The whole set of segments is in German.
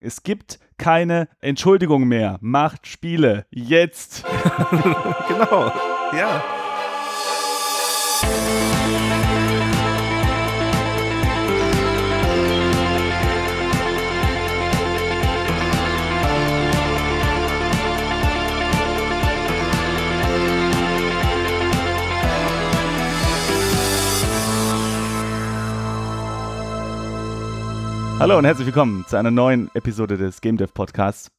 Es gibt keine Entschuldigung mehr. Macht Spiele. Jetzt. genau. Ja. Hallo und herzlich willkommen zu einer neuen Episode des Game Dev Podcasts.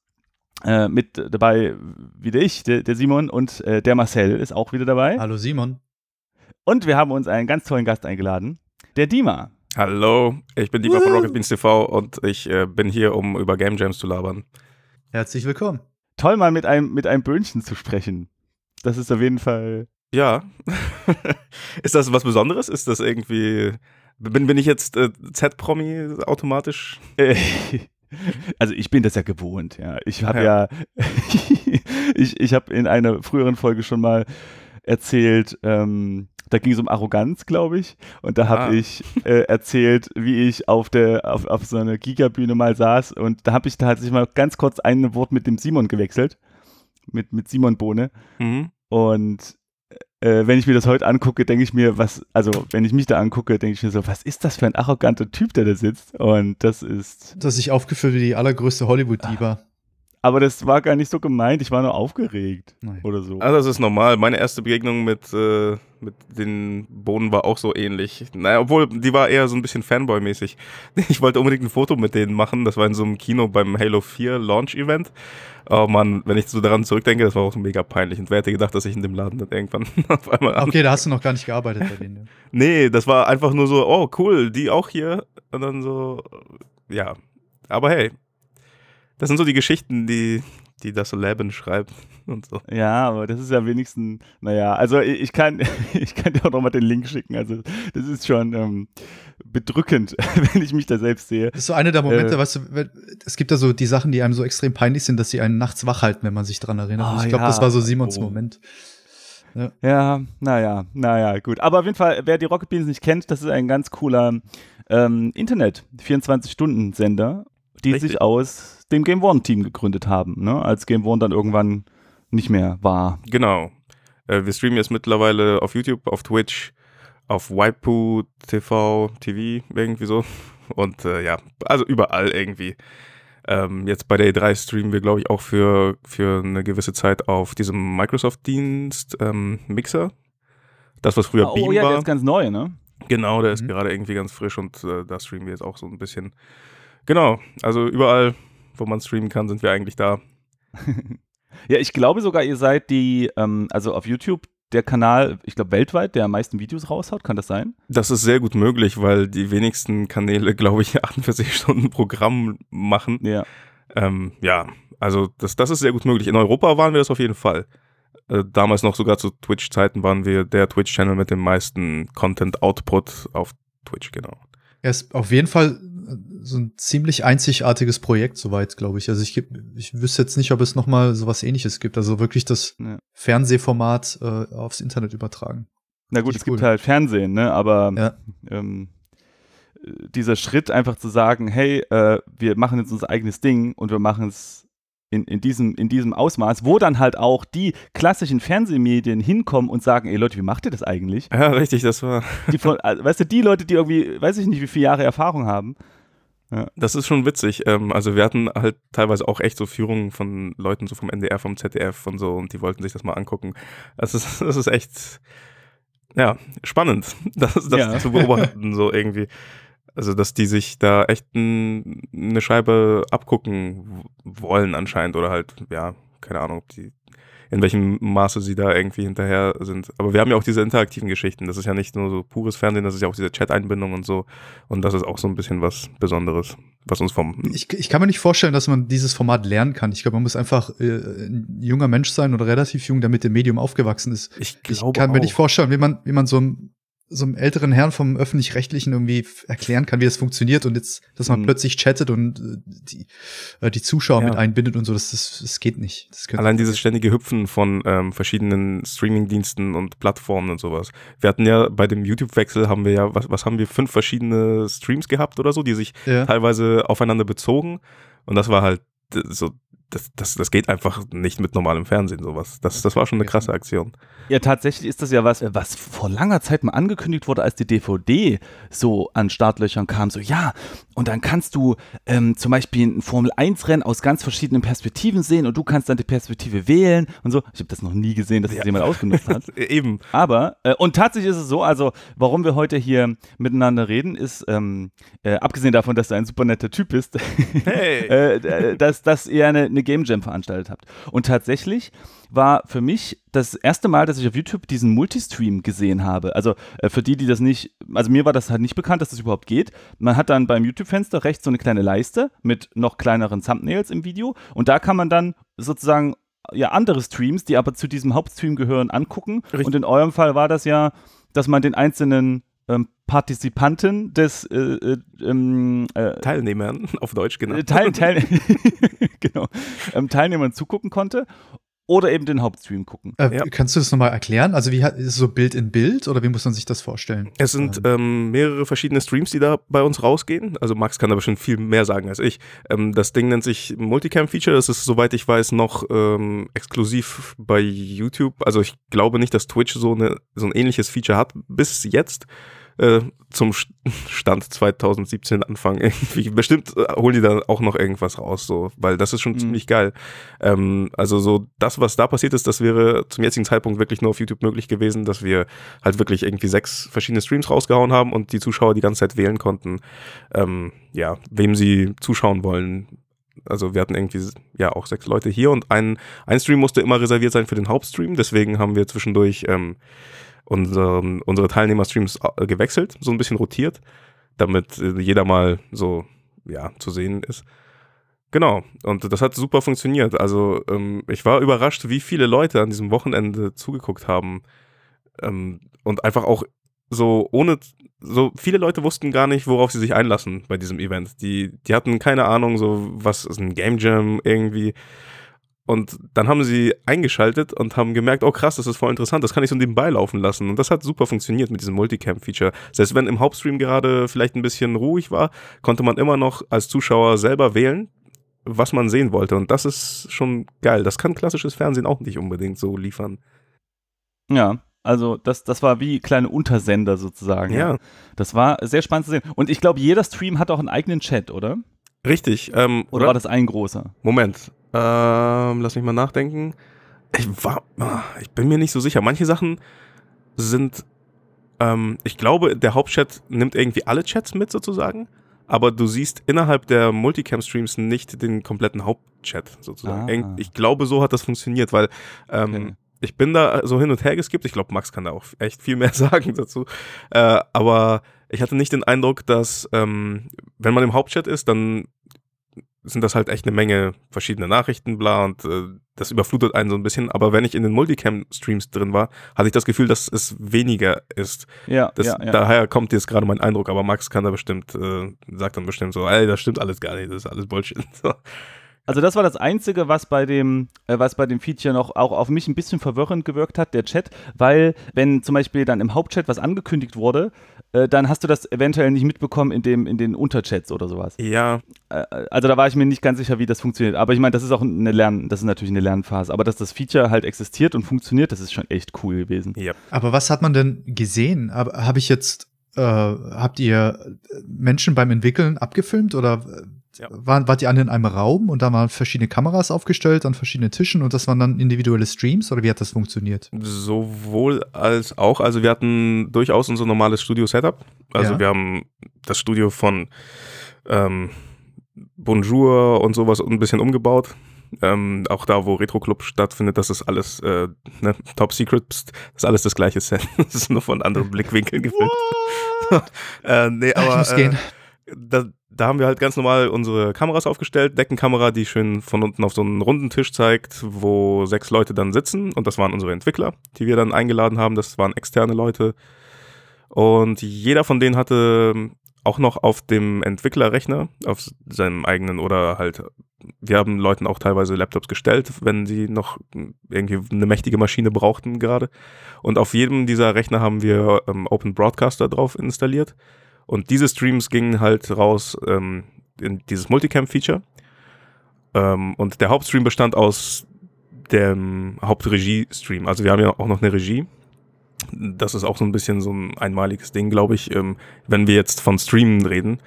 Äh, mit dabei wieder ich, der, der Simon und äh, der Marcel ist auch wieder dabei. Hallo Simon. Und wir haben uns einen ganz tollen Gast eingeladen, der Dima. Hallo, ich bin Dima von Rocket Beans TV und ich äh, bin hier, um über Game Jams zu labern. Herzlich willkommen. Toll mal mit einem, mit einem Böhnchen zu sprechen. Das ist auf jeden Fall. Ja. ist das was Besonderes? Ist das irgendwie bin, bin ich jetzt äh, Z-Promi automatisch? Also ich bin das ja gewohnt, ja. Ich habe ja, ja ich, ich habe in einer früheren Folge schon mal erzählt, ähm, da ging es um Arroganz, glaube ich. Und da habe ah. ich äh, erzählt, wie ich auf der auf, auf so einer Gigabühne mal saß und da habe ich tatsächlich mal ganz kurz ein Wort mit dem Simon gewechselt. Mit, mit Simon Bohne. Mhm. Und äh, wenn ich mir das heute angucke, denke ich mir, was, also wenn ich mich da angucke, denke ich mir so, was ist das für ein arroganter Typ, der da sitzt? Und das ist. Das sich aufgeführt wie die allergrößte Hollywood-Diva. Aber das war gar nicht so gemeint, ich war nur aufgeregt Nein. oder so. Also das ist normal. Meine erste Begegnung mit, äh, mit den Bohnen war auch so ähnlich. Naja, obwohl, die war eher so ein bisschen Fanboy-mäßig. Ich wollte unbedingt ein Foto mit denen machen. Das war in so einem Kino beim Halo 4 Launch-Event. Oh Mann, wenn ich so daran zurückdenke, das war auch so mega peinlich. Und wer hätte gedacht, dass ich in dem Laden dann irgendwann auf einmal Okay, da hast du noch gar nicht gearbeitet bei denen. nee, das war einfach nur so, oh cool, die auch hier. Und dann so, ja. Aber hey, das sind so die Geschichten, die, die das Leben schreibt und so. Ja, aber das ist ja wenigstens, naja, also ich kann, ich kann dir auch nochmal den Link schicken. Also das ist schon ähm, bedrückend, wenn ich mich da selbst sehe. Das ist so einer der Momente, äh, weißt du, es gibt da so die Sachen, die einem so extrem peinlich sind, dass sie einen nachts wach halten, wenn man sich dran erinnert. Oh, ich glaube, ja. das war so Simons oh. Moment. Ja. ja, naja, naja, gut. Aber auf jeden Fall, wer die Rocket Beans nicht kennt, das ist ein ganz cooler ähm, Internet-24-Stunden-Sender, die Richtig. sich aus dem Game One-Team gegründet haben, ne? als Game One dann irgendwann nicht mehr war. Genau. Äh, wir streamen jetzt mittlerweile auf YouTube, auf Twitch, auf Waipu TV, TV, irgendwie so. Und äh, ja, also überall irgendwie. Ähm, jetzt bei der E3 streamen wir, glaube ich, auch für, für eine gewisse Zeit auf diesem Microsoft-Dienst ähm, Mixer. Das, was früher oh, Beam oh, ja, war. Der ist ganz neu, ne? Genau, der mhm. ist gerade irgendwie ganz frisch und äh, da streamen wir jetzt auch so ein bisschen. Genau, also überall wo man streamen kann, sind wir eigentlich da. ja, ich glaube sogar, ihr seid die, ähm, also auf YouTube der Kanal, ich glaube, weltweit, der am meisten Videos raushaut. Kann das sein? Das ist sehr gut möglich, weil die wenigsten Kanäle, glaube ich, 48 Stunden Programm machen. Ja. Ähm, ja, also das, das ist sehr gut möglich. In Europa waren wir das auf jeden Fall. Äh, damals noch sogar zu Twitch-Zeiten waren wir der Twitch-Channel mit dem meisten Content-Output auf Twitch, genau. Er ist auf jeden Fall so ein ziemlich einzigartiges Projekt soweit, glaube ich. Also ich, ich wüsste jetzt nicht, ob es noch mal sowas ähnliches gibt. Also wirklich das ja. Fernsehformat äh, aufs Internet übertragen. Na gut, es cool. gibt halt Fernsehen, ne? Aber ja. ähm, dieser Schritt einfach zu sagen, hey, äh, wir machen jetzt unser eigenes Ding und wir machen es in, in, diesem, in diesem Ausmaß, wo dann halt auch die klassischen Fernsehmedien hinkommen und sagen, ey Leute, wie macht ihr das eigentlich? Ja, richtig, das war. Die von, also, weißt du, die Leute, die irgendwie, weiß ich nicht, wie viele Jahre Erfahrung haben. Ja. Das ist schon witzig. Ähm, also wir hatten halt teilweise auch echt so Führungen von Leuten so vom NDR, vom ZDF und so und die wollten sich das mal angucken. Das ist, das ist echt, ja, spannend, das, das ja. zu beobachten, so irgendwie. Also, dass die sich da echt ein, eine Scheibe abgucken wollen anscheinend oder halt, ja, keine Ahnung, die in welchem Maße sie da irgendwie hinterher sind. Aber wir haben ja auch diese interaktiven Geschichten. Das ist ja nicht nur so pures Fernsehen, das ist ja auch diese Chat-Einbindung und so. Und das ist auch so ein bisschen was Besonderes, was uns vom. Ich, ich kann mir nicht vorstellen, dass man dieses Format lernen kann. Ich glaube, man muss einfach äh, ein junger Mensch sein oder relativ jung, der mit dem Medium aufgewachsen ist. Ich, ich kann mir nicht vorstellen, wie man, wie man so ein so einem älteren Herrn vom öffentlich-rechtlichen irgendwie erklären kann, wie das funktioniert und jetzt, dass man mhm. plötzlich chattet und äh, die, äh, die Zuschauer ja. mit einbindet und so, das, das, das geht nicht. Das Allein dieses ständige Hüpfen von ähm, verschiedenen Streaming-Diensten und Plattformen und sowas. Wir hatten ja bei dem YouTube-Wechsel haben wir ja, was, was haben wir, fünf verschiedene Streams gehabt oder so, die sich ja. teilweise aufeinander bezogen Und das war halt so das, das, das geht einfach nicht mit normalem Fernsehen, sowas. Das, das war schon eine krasse Aktion. Ja, tatsächlich ist das ja was, was vor langer Zeit mal angekündigt wurde, als die DVD so an Startlöchern kam. So, ja, und dann kannst du ähm, zum Beispiel ein Formel-1-Rennen aus ganz verschiedenen Perspektiven sehen und du kannst dann die Perspektive wählen und so. Ich habe das noch nie gesehen, dass das jemand ausgenutzt hat. Eben. Aber, äh, und tatsächlich ist es so, also, warum wir heute hier miteinander reden, ist, ähm, äh, abgesehen davon, dass du ein super netter Typ bist, hey. äh, dass, dass ihr eine eine Game Jam veranstaltet habt. Und tatsächlich war für mich das erste Mal, dass ich auf YouTube diesen Multistream gesehen habe. Also äh, für die, die das nicht, also mir war das halt nicht bekannt, dass das überhaupt geht. Man hat dann beim YouTube-Fenster rechts so eine kleine Leiste mit noch kleineren Thumbnails im Video und da kann man dann sozusagen ja andere Streams, die aber zu diesem Hauptstream gehören, angucken. Richtig. Und in eurem Fall war das ja, dass man den einzelnen ähm, Partizipanten des äh, äh, ähm, äh, Teilnehmern auf Deutsch genau Teil, Teil genau ähm, Teilnehmern zugucken konnte oder eben den Hauptstream gucken. Äh, ja. Kannst du das nochmal erklären? Also wie ist es so Bild in Bild oder wie muss man sich das vorstellen? Es sind ähm, ähm mehrere verschiedene Streams, die da bei uns rausgehen. Also Max kann da bestimmt viel mehr sagen als ich. Ähm, das Ding nennt sich Multicam-Feature. Das ist, soweit ich weiß, noch ähm, exklusiv bei YouTube. Also ich glaube nicht, dass Twitch so, eine, so ein ähnliches Feature hat bis jetzt. Äh, zum Stand 2017 Anfang irgendwie. Bestimmt äh, holen die da auch noch irgendwas raus, so, weil das ist schon mhm. ziemlich geil. Ähm, also so das, was da passiert ist, das wäre zum jetzigen Zeitpunkt wirklich nur auf YouTube möglich gewesen, dass wir halt wirklich irgendwie sechs verschiedene Streams rausgehauen haben und die Zuschauer die ganze Zeit wählen konnten, ähm, ja, wem sie zuschauen wollen. Also wir hatten irgendwie ja auch sechs Leute hier und ein, ein Stream musste immer reserviert sein für den Hauptstream, deswegen haben wir zwischendurch ähm, unsere, unsere Teilnehmerstreams äh, gewechselt, so ein bisschen rotiert, damit äh, jeder mal so, ja, zu sehen ist. Genau, und das hat super funktioniert. Also ähm, ich war überrascht, wie viele Leute an diesem Wochenende zugeguckt haben ähm, und einfach auch so ohne, so viele Leute wussten gar nicht, worauf sie sich einlassen bei diesem Event. Die, die hatten keine Ahnung, so was ist ein Game Jam irgendwie. Und dann haben sie eingeschaltet und haben gemerkt, oh krass, das ist voll interessant, das kann ich so nebenbei laufen lassen. Und das hat super funktioniert mit diesem Multicam-Feature. Selbst wenn im Hauptstream gerade vielleicht ein bisschen ruhig war, konnte man immer noch als Zuschauer selber wählen, was man sehen wollte. Und das ist schon geil. Das kann klassisches Fernsehen auch nicht unbedingt so liefern. Ja, also das, das war wie kleine Untersender sozusagen. Ja. Das war sehr spannend zu sehen. Und ich glaube, jeder Stream hat auch einen eigenen Chat, oder? Richtig. Ähm, oder, oder war das ein großer? Moment. Ähm, lass mich mal nachdenken. Ich war, ah, ich bin mir nicht so sicher. Manche Sachen sind, ähm, ich glaube, der Hauptchat nimmt irgendwie alle Chats mit sozusagen, aber du siehst innerhalb der Multicam-Streams nicht den kompletten Hauptchat sozusagen. Ah. Ich glaube, so hat das funktioniert, weil ähm, okay. ich bin da so hin und her geskippt. Ich glaube, Max kann da auch echt viel mehr sagen dazu. Äh, aber ich hatte nicht den Eindruck, dass ähm, wenn man im Hauptchat ist, dann sind das halt echt eine Menge verschiedene Nachrichten, bla, und äh, das überflutet einen so ein bisschen. Aber wenn ich in den Multicam-Streams drin war, hatte ich das Gefühl, dass es weniger ist. Ja, das, ja, ja. Daher kommt jetzt gerade mein Eindruck, aber Max kann da bestimmt, äh, sagt dann bestimmt so, ey, das stimmt alles gar nicht, das ist alles Bullshit. Also das war das Einzige, was bei dem, äh, was bei dem Feature noch auch auf mich ein bisschen verwirrend gewirkt hat, der Chat, weil wenn zum Beispiel dann im Hauptchat was angekündigt wurde, äh, dann hast du das eventuell nicht mitbekommen in, dem, in den Unterchats oder sowas. Ja. Äh, also da war ich mir nicht ganz sicher, wie das funktioniert. Aber ich meine, das ist auch eine Lern, das ist natürlich eine Lernphase. Aber dass das Feature halt existiert und funktioniert, das ist schon echt cool gewesen. Ja. Aber was hat man denn gesehen? Habe ich jetzt, äh, habt ihr Menschen beim Entwickeln abgefilmt oder ja. War, wart ihr alle in einem Raum und da waren verschiedene Kameras aufgestellt an verschiedenen Tischen und das waren dann individuelle Streams oder wie hat das funktioniert? Sowohl als auch. Also wir hatten durchaus unser normales Studio-Setup. Also ja. wir haben das Studio von ähm, Bonjour und sowas ein bisschen umgebaut. Ähm, auch da, wo Retro Club stattfindet, das ist alles äh, ne, Top Secret, das ist alles das gleiche Set. das ist nur von anderen Blickwinkeln gefilmt. äh, nee, aber, ich muss gehen. Äh, da, da haben wir halt ganz normal unsere Kameras aufgestellt. Deckenkamera, die schön von unten auf so einen runden Tisch zeigt, wo sechs Leute dann sitzen. Und das waren unsere Entwickler, die wir dann eingeladen haben. Das waren externe Leute. Und jeder von denen hatte auch noch auf dem Entwicklerrechner, auf seinem eigenen oder halt, wir haben Leuten auch teilweise Laptops gestellt, wenn sie noch irgendwie eine mächtige Maschine brauchten gerade. Und auf jedem dieser Rechner haben wir ähm, Open Broadcaster drauf installiert und diese Streams gingen halt raus ähm, in dieses Multicam-Feature. Ähm, und der Hauptstream bestand aus dem Hauptregie-Stream. Also wir haben ja auch noch eine Regie. Das ist auch so ein bisschen so ein einmaliges Ding, glaube ich. Ähm, wenn wir jetzt von Streamen reden,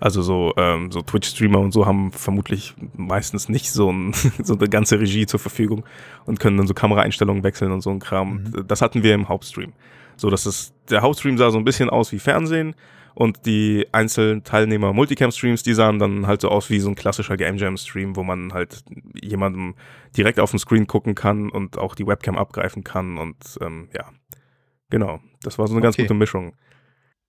also so, ähm, so Twitch-Streamer und so haben vermutlich meistens nicht so, ein, so eine ganze Regie zur Verfügung und können dann so Kameraeinstellungen wechseln und so ein Kram. Mhm. Das hatten wir im Hauptstream. So, dass es, der Hauptstream sah so ein bisschen aus wie Fernsehen und die einzelnen Teilnehmer Multicam-Streams, die sahen dann halt so aus wie so ein klassischer Game Jam-Stream, wo man halt jemandem direkt auf dem Screen gucken kann und auch die Webcam abgreifen kann und ähm, ja, genau. Das war so eine ganz gute Mischung.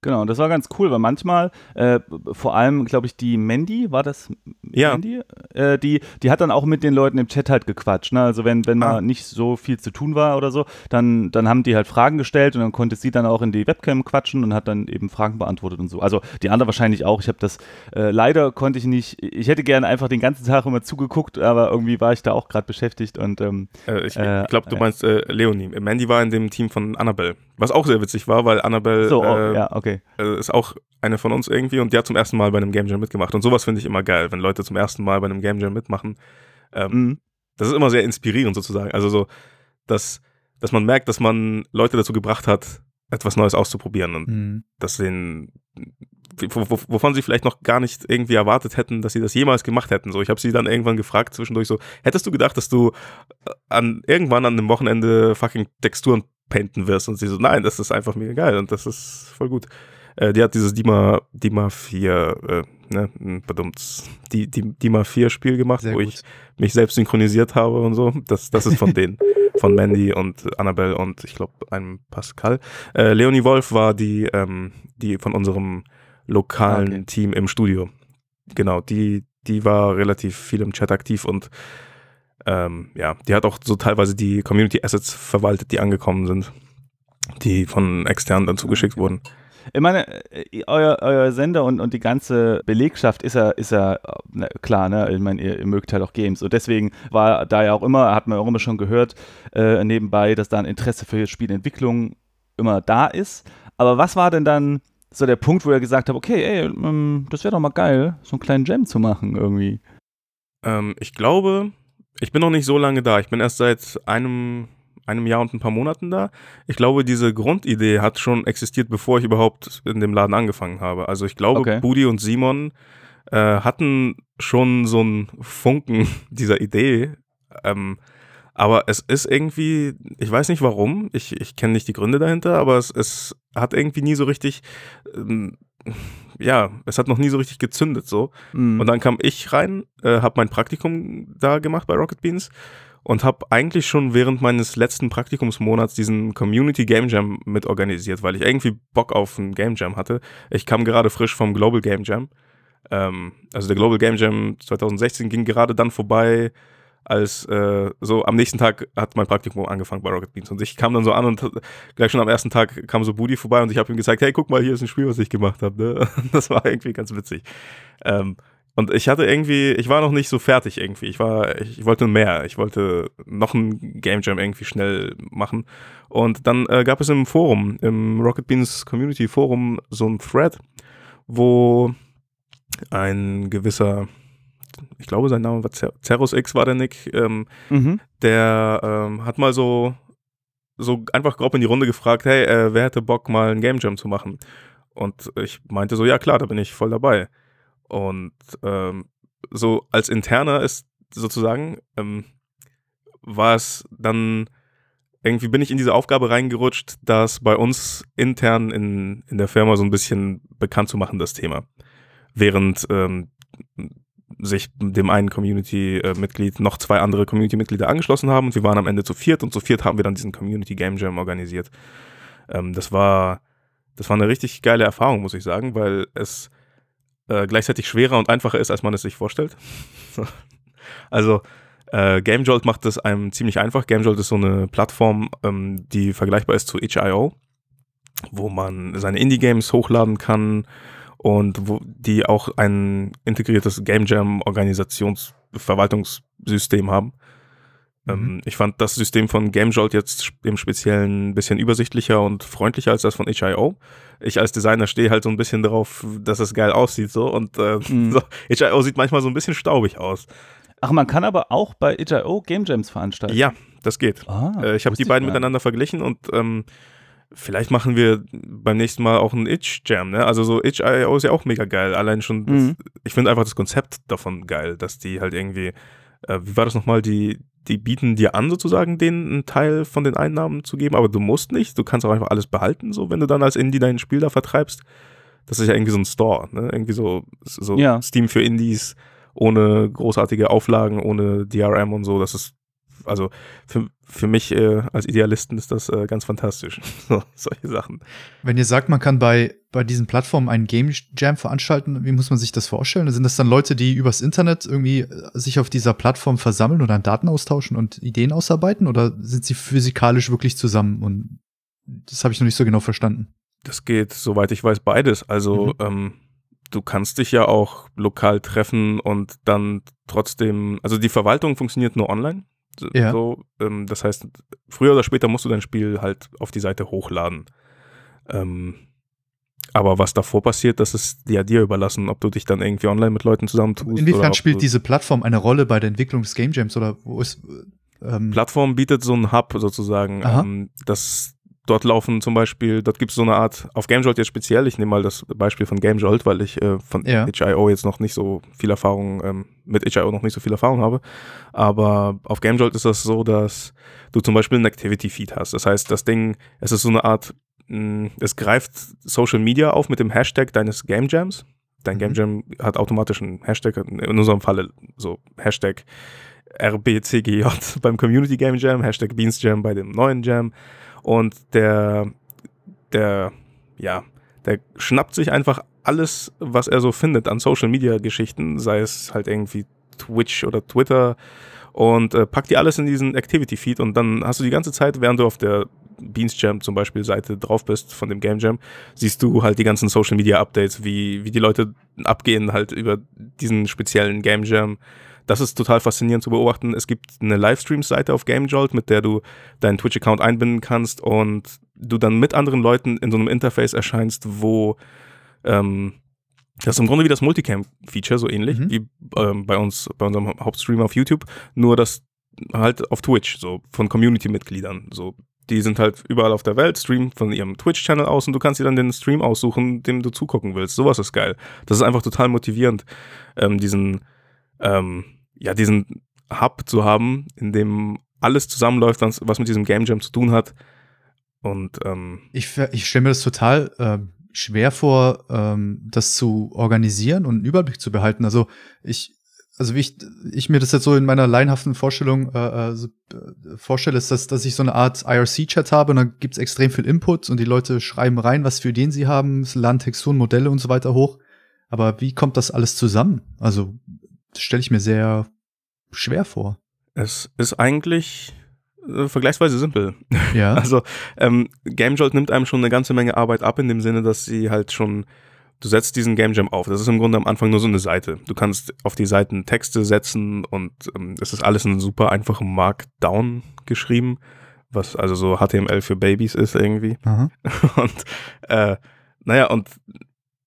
Genau, das war ganz cool, weil manchmal, äh, vor allem, glaube ich, die Mandy, war das ja. Mandy? Äh, die, die hat dann auch mit den Leuten im Chat halt gequatscht. Ne? Also wenn, wenn ah. mal nicht so viel zu tun war oder so, dann, dann haben die halt Fragen gestellt und dann konnte sie dann auch in die Webcam quatschen und hat dann eben Fragen beantwortet und so. Also die andere wahrscheinlich auch. Ich habe das, äh, leider konnte ich nicht, ich hätte gerne einfach den ganzen Tag immer zugeguckt, aber irgendwie war ich da auch gerade beschäftigt und ähm, äh, Ich äh, glaube, du meinst äh, Leonie. Mandy war in dem Team von Annabelle. Was auch sehr witzig war, weil Annabelle so, oh, ja, okay. Äh, ist auch eine von uns irgendwie und die hat zum ersten Mal bei einem Game Jam mitgemacht. Und sowas finde ich immer geil, wenn Leute zum ersten Mal bei einem Game Jam mitmachen. Ähm, mhm. Das ist immer sehr inspirierend sozusagen. Also so, dass, dass man merkt, dass man Leute dazu gebracht hat, etwas Neues auszuprobieren und mhm. dass den wovon sie vielleicht noch gar nicht irgendwie erwartet hätten, dass sie das jemals gemacht hätten. So, ich habe sie dann irgendwann gefragt zwischendurch so, hättest du gedacht, dass du äh, an irgendwann an einem Wochenende fucking Texturen painten wirst. Und sie so, nein, das ist einfach mega geil und das ist voll gut. Äh, die hat dieses Dima, Dima 4, äh, ne, verdammt, die, die, Dima 4 Spiel gemacht, Sehr wo gut. ich mich selbst synchronisiert habe und so. Das, das ist von denen. von Mandy und Annabelle und ich glaube einem Pascal. Äh, Leonie Wolf war die, ähm, die von unserem lokalen okay. Team im Studio. Genau, die, die war relativ viel im Chat aktiv und ähm, ja, die hat auch so teilweise die Community Assets verwaltet, die angekommen sind, die von externen dann zugeschickt wurden. Ich meine, äh, euer, euer Sender und, und die ganze Belegschaft ist ja, ist ja na, klar, ne? Ich meine, ihr, ihr, mögt halt auch Games. Und deswegen war da ja auch immer, hat man auch immer schon gehört, äh, nebenbei, dass da ein Interesse für Spielentwicklung immer da ist. Aber was war denn dann so der Punkt, wo ihr gesagt habt, okay, ey, ähm, das wäre doch mal geil, so einen kleinen Jam zu machen irgendwie? Ähm, ich glaube, ich bin noch nicht so lange da. Ich bin erst seit einem, einem Jahr und ein paar Monaten da. Ich glaube, diese Grundidee hat schon existiert, bevor ich überhaupt in dem Laden angefangen habe. Also ich glaube, okay. Budi und Simon äh, hatten schon so einen Funken dieser Idee. Ähm, aber es ist irgendwie, ich weiß nicht warum, ich, ich kenne nicht die Gründe dahinter, aber es, es hat irgendwie nie so richtig ähm, ja, es hat noch nie so richtig gezündet so. Mhm. Und dann kam ich rein, äh, habe mein Praktikum da gemacht bei Rocket Beans und habe eigentlich schon während meines letzten Praktikumsmonats diesen Community Game Jam mit organisiert, weil ich irgendwie Bock auf einen Game Jam hatte. Ich kam gerade frisch vom Global Game Jam. Ähm, also der Global Game Jam 2016 ging gerade dann vorbei als äh, so am nächsten Tag hat mein Praktikum angefangen bei Rocket Beans und ich kam dann so an und gleich schon am ersten Tag kam so Budi vorbei und ich habe ihm gesagt, hey, guck mal, hier ist ein Spiel, was ich gemacht habe. Ne? Das war irgendwie ganz witzig. Ähm, und ich hatte irgendwie, ich war noch nicht so fertig irgendwie. Ich war, ich wollte mehr. Ich wollte noch ein Game Jam irgendwie schnell machen. Und dann äh, gab es im Forum, im Rocket Beans Community Forum, so ein Thread, wo ein gewisser ich glaube, sein Name war Cerus X, war der Nick, ähm, mhm. der ähm, hat mal so, so einfach grob in die Runde gefragt, hey, äh, wer hätte Bock, mal ein Game Jam zu machen? Und ich meinte so, ja klar, da bin ich voll dabei. Und ähm, so als Interner ist sozusagen, ähm, war es dann, irgendwie bin ich in diese Aufgabe reingerutscht, das bei uns intern in, in der Firma so ein bisschen bekannt zu machen, das Thema. Während ähm, sich dem einen Community-Mitglied noch zwei andere Community-Mitglieder angeschlossen haben und wir waren am Ende zu viert und zu viert haben wir dann diesen Community Game Jam organisiert. Ähm, das war, das war eine richtig geile Erfahrung, muss ich sagen, weil es äh, gleichzeitig schwerer und einfacher ist, als man es sich vorstellt. also äh, GameJolt macht es einem ziemlich einfach. GameJolt ist so eine Plattform, ähm, die vergleichbar ist zu itch.io, wo man seine Indie-Games hochladen kann und wo die auch ein integriertes Game Jam Organisationsverwaltungssystem haben. Mhm. Ähm, ich fand das System von GameJolt jetzt im Speziellen ein bisschen übersichtlicher und freundlicher als das von HIO. Ich als Designer stehe halt so ein bisschen darauf, dass es geil aussieht so und äh, mhm. so, HIO sieht manchmal so ein bisschen staubig aus. Ach, man kann aber auch bei itch.io Game Jams veranstalten. Ja, das geht. Ah, äh, ich habe die beiden miteinander verglichen und ähm, vielleicht machen wir beim nächsten Mal auch einen Itch-Jam, ne? Also so Itch.io ist ja auch mega geil. Allein schon, mhm. das, ich finde einfach das Konzept davon geil, dass die halt irgendwie, äh, wie war das nochmal, die, die bieten dir an, sozusagen, denen einen Teil von den Einnahmen zu geben, aber du musst nicht. Du kannst auch einfach alles behalten, so wenn du dann als Indie dein Spiel da vertreibst. Das ist ja irgendwie so ein Store, ne? Irgendwie so, so ja. Steam für Indies ohne großartige Auflagen, ohne DRM und so. Das ist also für, für mich äh, als Idealisten ist das äh, ganz fantastisch. so, solche Sachen. Wenn ihr sagt, man kann bei, bei diesen Plattformen einen Game Jam veranstalten, wie muss man sich das vorstellen? Sind das dann Leute, die übers Internet irgendwie äh, sich auf dieser Plattform versammeln oder Daten austauschen und Ideen ausarbeiten? Oder sind sie physikalisch wirklich zusammen? Und das habe ich noch nicht so genau verstanden. Das geht, soweit ich weiß, beides. Also mhm. ähm, du kannst dich ja auch lokal treffen und dann trotzdem, also die Verwaltung funktioniert nur online. Ja. So, ähm, das heißt, früher oder später musst du dein Spiel halt auf die Seite hochladen. Ähm, aber was davor passiert, das ist ja dir überlassen, ob du dich dann irgendwie online mit Leuten zusammentust. Inwiefern spielt diese Plattform eine Rolle bei der Entwicklung des Game Jams oder wo ist. Ähm Plattform bietet so einen Hub sozusagen. Ähm, das dort laufen zum Beispiel, dort gibt es so eine Art, auf GameJolt jetzt speziell, ich nehme mal das Beispiel von GameJolt, weil ich äh, von ja. HIO jetzt noch nicht so viel Erfahrung, ähm, mit HIO noch nicht so viel Erfahrung habe, aber auf GameJolt ist das so, dass du zum Beispiel einen Activity-Feed hast. Das heißt, das Ding, es ist so eine Art, mh, mm, es greift Social Media auf mit dem Hashtag deines Game Jams. Dein mhm. Game Jam hat automatisch einen Hashtag, in unserem Falle so Hashtag RBCGJ beim Community Game Jam, Hashtag Beans Jam bei dem neuen Jam und der, der, ja, der schnappt sich einfach alles, was er so findet an Social Media Geschichten, sei es halt irgendwie Twitch oder Twitter und äh, packt die alles in diesen Activity Feed und dann hast du die ganze Zeit, während du auf der Beans Jam zum Beispiel Seite drauf bist von dem Game Jam, siehst du halt die ganzen Social Media Updates, wie, wie die Leute abgehen halt über diesen speziellen Game Jam das ist total faszinierend zu beobachten. Es gibt eine Livestream-Seite auf GameJolt, mit der du deinen Twitch-Account einbinden kannst und du dann mit anderen Leuten in so einem Interface erscheinst, wo ähm, das ist im Grunde wie das Multicam-Feature, so ähnlich mhm. wie ähm, bei uns, bei unserem Hauptstream auf YouTube, nur das halt auf Twitch, so von Community-Mitgliedern. So, die sind halt überall auf der Welt, streamen von ihrem Twitch-Channel aus und du kannst dir dann den Stream aussuchen, dem du zugucken willst. Sowas ist geil. Das ist einfach total motivierend, ähm, diesen ähm, ja, diesen Hub zu haben, in dem alles zusammenläuft, was mit diesem Game Jam zu tun hat. Und ähm, ich, ich stelle mir das total äh, schwer vor, ähm, das zu organisieren und einen Überblick zu behalten. Also ich, also wie ich, ich mir das jetzt so in meiner laienhaften Vorstellung äh, äh, so, äh, vorstelle, ist, dass, dass ich so eine Art IRC-Chat habe und dann gibt's extrem viel Input und die Leute schreiben rein, was für den sie haben, laden Texturen, Modelle und so weiter hoch. Aber wie kommt das alles zusammen? Also das stelle ich mir sehr schwer vor. Es ist eigentlich äh, vergleichsweise simpel. Ja. Also ähm, GameJolt nimmt einem schon eine ganze Menge Arbeit ab, in dem Sinne, dass sie halt schon, du setzt diesen Game Jam auf. Das ist im Grunde am Anfang nur so eine Seite. Du kannst auf die Seiten Texte setzen und ähm, es ist alles in super einfachem Markdown geschrieben, was also so HTML für Babys ist irgendwie. Aha. Und äh, naja, und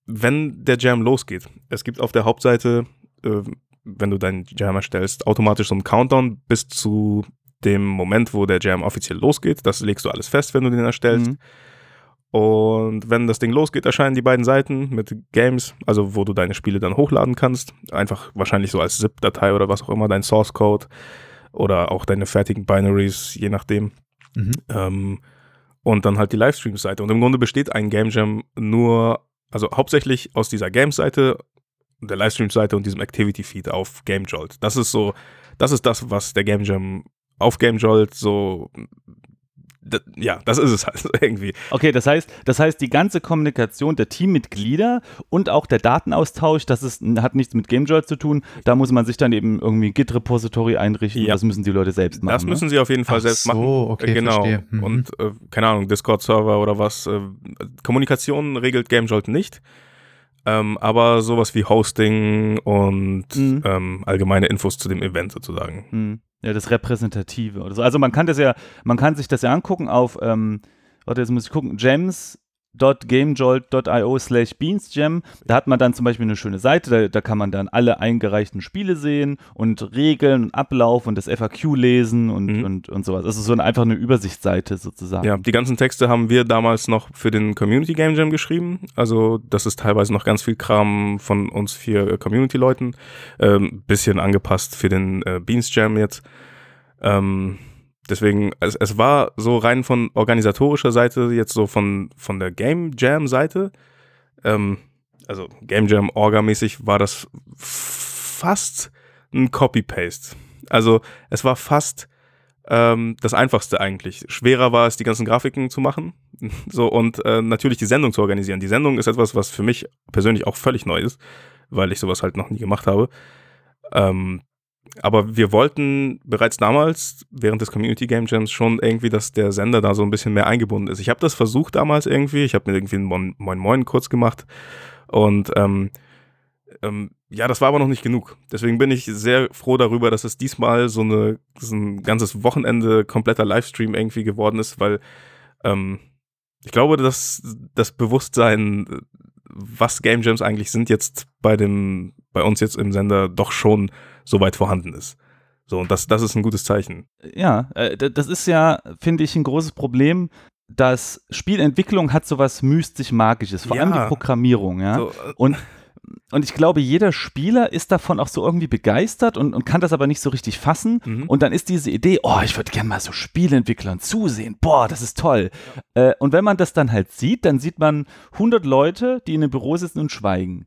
wenn der Jam losgeht, es gibt auf der Hauptseite äh, wenn du deinen Jam erstellst, automatisch so einen Countdown bis zu dem Moment, wo der Jam offiziell losgeht. Das legst du alles fest, wenn du den erstellst. Mhm. Und wenn das Ding losgeht, erscheinen die beiden Seiten mit Games, also wo du deine Spiele dann hochladen kannst. Einfach wahrscheinlich so als ZIP-Datei oder was auch immer, dein Source Code oder auch deine fertigen Binaries, je nachdem. Mhm. Ähm, und dann halt die Livestream-Seite. Und im Grunde besteht ein Game Jam nur, also hauptsächlich aus dieser Games-Seite der Livestream-Seite und diesem Activity-Feed auf GameJolt. Das ist so, das ist das, was der Game Jam auf GameJolt so ja, das ist es halt irgendwie. Okay, das heißt, das heißt, die ganze Kommunikation der Teammitglieder und auch der Datenaustausch, das ist, hat nichts mit GameJolt zu tun. Da muss man sich dann eben irgendwie Git-Repository einrichten. Ja. Das müssen die Leute selbst machen. Das müssen ne? sie auf jeden Fall Ach selbst so, machen. okay, genau. Mhm. Und äh, keine Ahnung, Discord-Server oder was. Äh, Kommunikation regelt GameJolt nicht. Ähm, aber sowas wie Hosting und mhm. ähm, allgemeine Infos zu dem Event sozusagen. Mhm. Ja, das Repräsentative oder so. Also man kann das ja, man kann sich das ja angucken auf, ähm, warte, jetzt muss ich gucken, Gems gamejolt.io slash beansjam. Da hat man dann zum Beispiel eine schöne Seite, da, da, kann man dann alle eingereichten Spiele sehen und Regeln und Ablauf und das FAQ lesen und, mhm. und, und sowas. Also so eine, einfach eine Übersichtsseite sozusagen. Ja, die ganzen Texte haben wir damals noch für den Community Game Jam geschrieben. Also das ist teilweise noch ganz viel Kram von uns vier Community-Leuten. Ähm, bisschen angepasst für den äh, Beans Jam jetzt. Ähm, deswegen, es, es war so rein von organisatorischer Seite, jetzt so von, von der Game Jam Seite, ähm, also Game Jam Orga-mäßig war das fast ein Copy-Paste. Also es war fast ähm, das Einfachste eigentlich. Schwerer war es, die ganzen Grafiken zu machen. so und äh, natürlich die Sendung zu organisieren. Die Sendung ist etwas, was für mich persönlich auch völlig neu ist, weil ich sowas halt noch nie gemacht habe. Ähm, aber wir wollten bereits damals, während des Community Game Jams, schon irgendwie, dass der Sender da so ein bisschen mehr eingebunden ist. Ich habe das versucht damals irgendwie. Ich habe mir irgendwie ein Moin Moin kurz gemacht. Und ähm, ähm, ja, das war aber noch nicht genug. Deswegen bin ich sehr froh darüber, dass es diesmal so, eine, so ein ganzes Wochenende kompletter Livestream irgendwie geworden ist, weil ähm, ich glaube, dass das Bewusstsein, was Game Jams eigentlich sind, jetzt bei dem, bei uns jetzt im Sender doch schon so weit vorhanden ist. So, und das, das ist ein gutes Zeichen. Ja, äh, das ist ja, finde ich, ein großes Problem, dass Spielentwicklung hat sowas mystisch-magisches, vor ja. allem die Programmierung, ja. So, äh, und und ich glaube, jeder Spieler ist davon auch so irgendwie begeistert und, und kann das aber nicht so richtig fassen. Mhm. Und dann ist diese Idee, oh, ich würde gerne mal so Spieleentwicklern zusehen. Boah, das ist toll. Ja. Äh, und wenn man das dann halt sieht, dann sieht man 100 Leute, die in einem Büro sitzen und schweigen.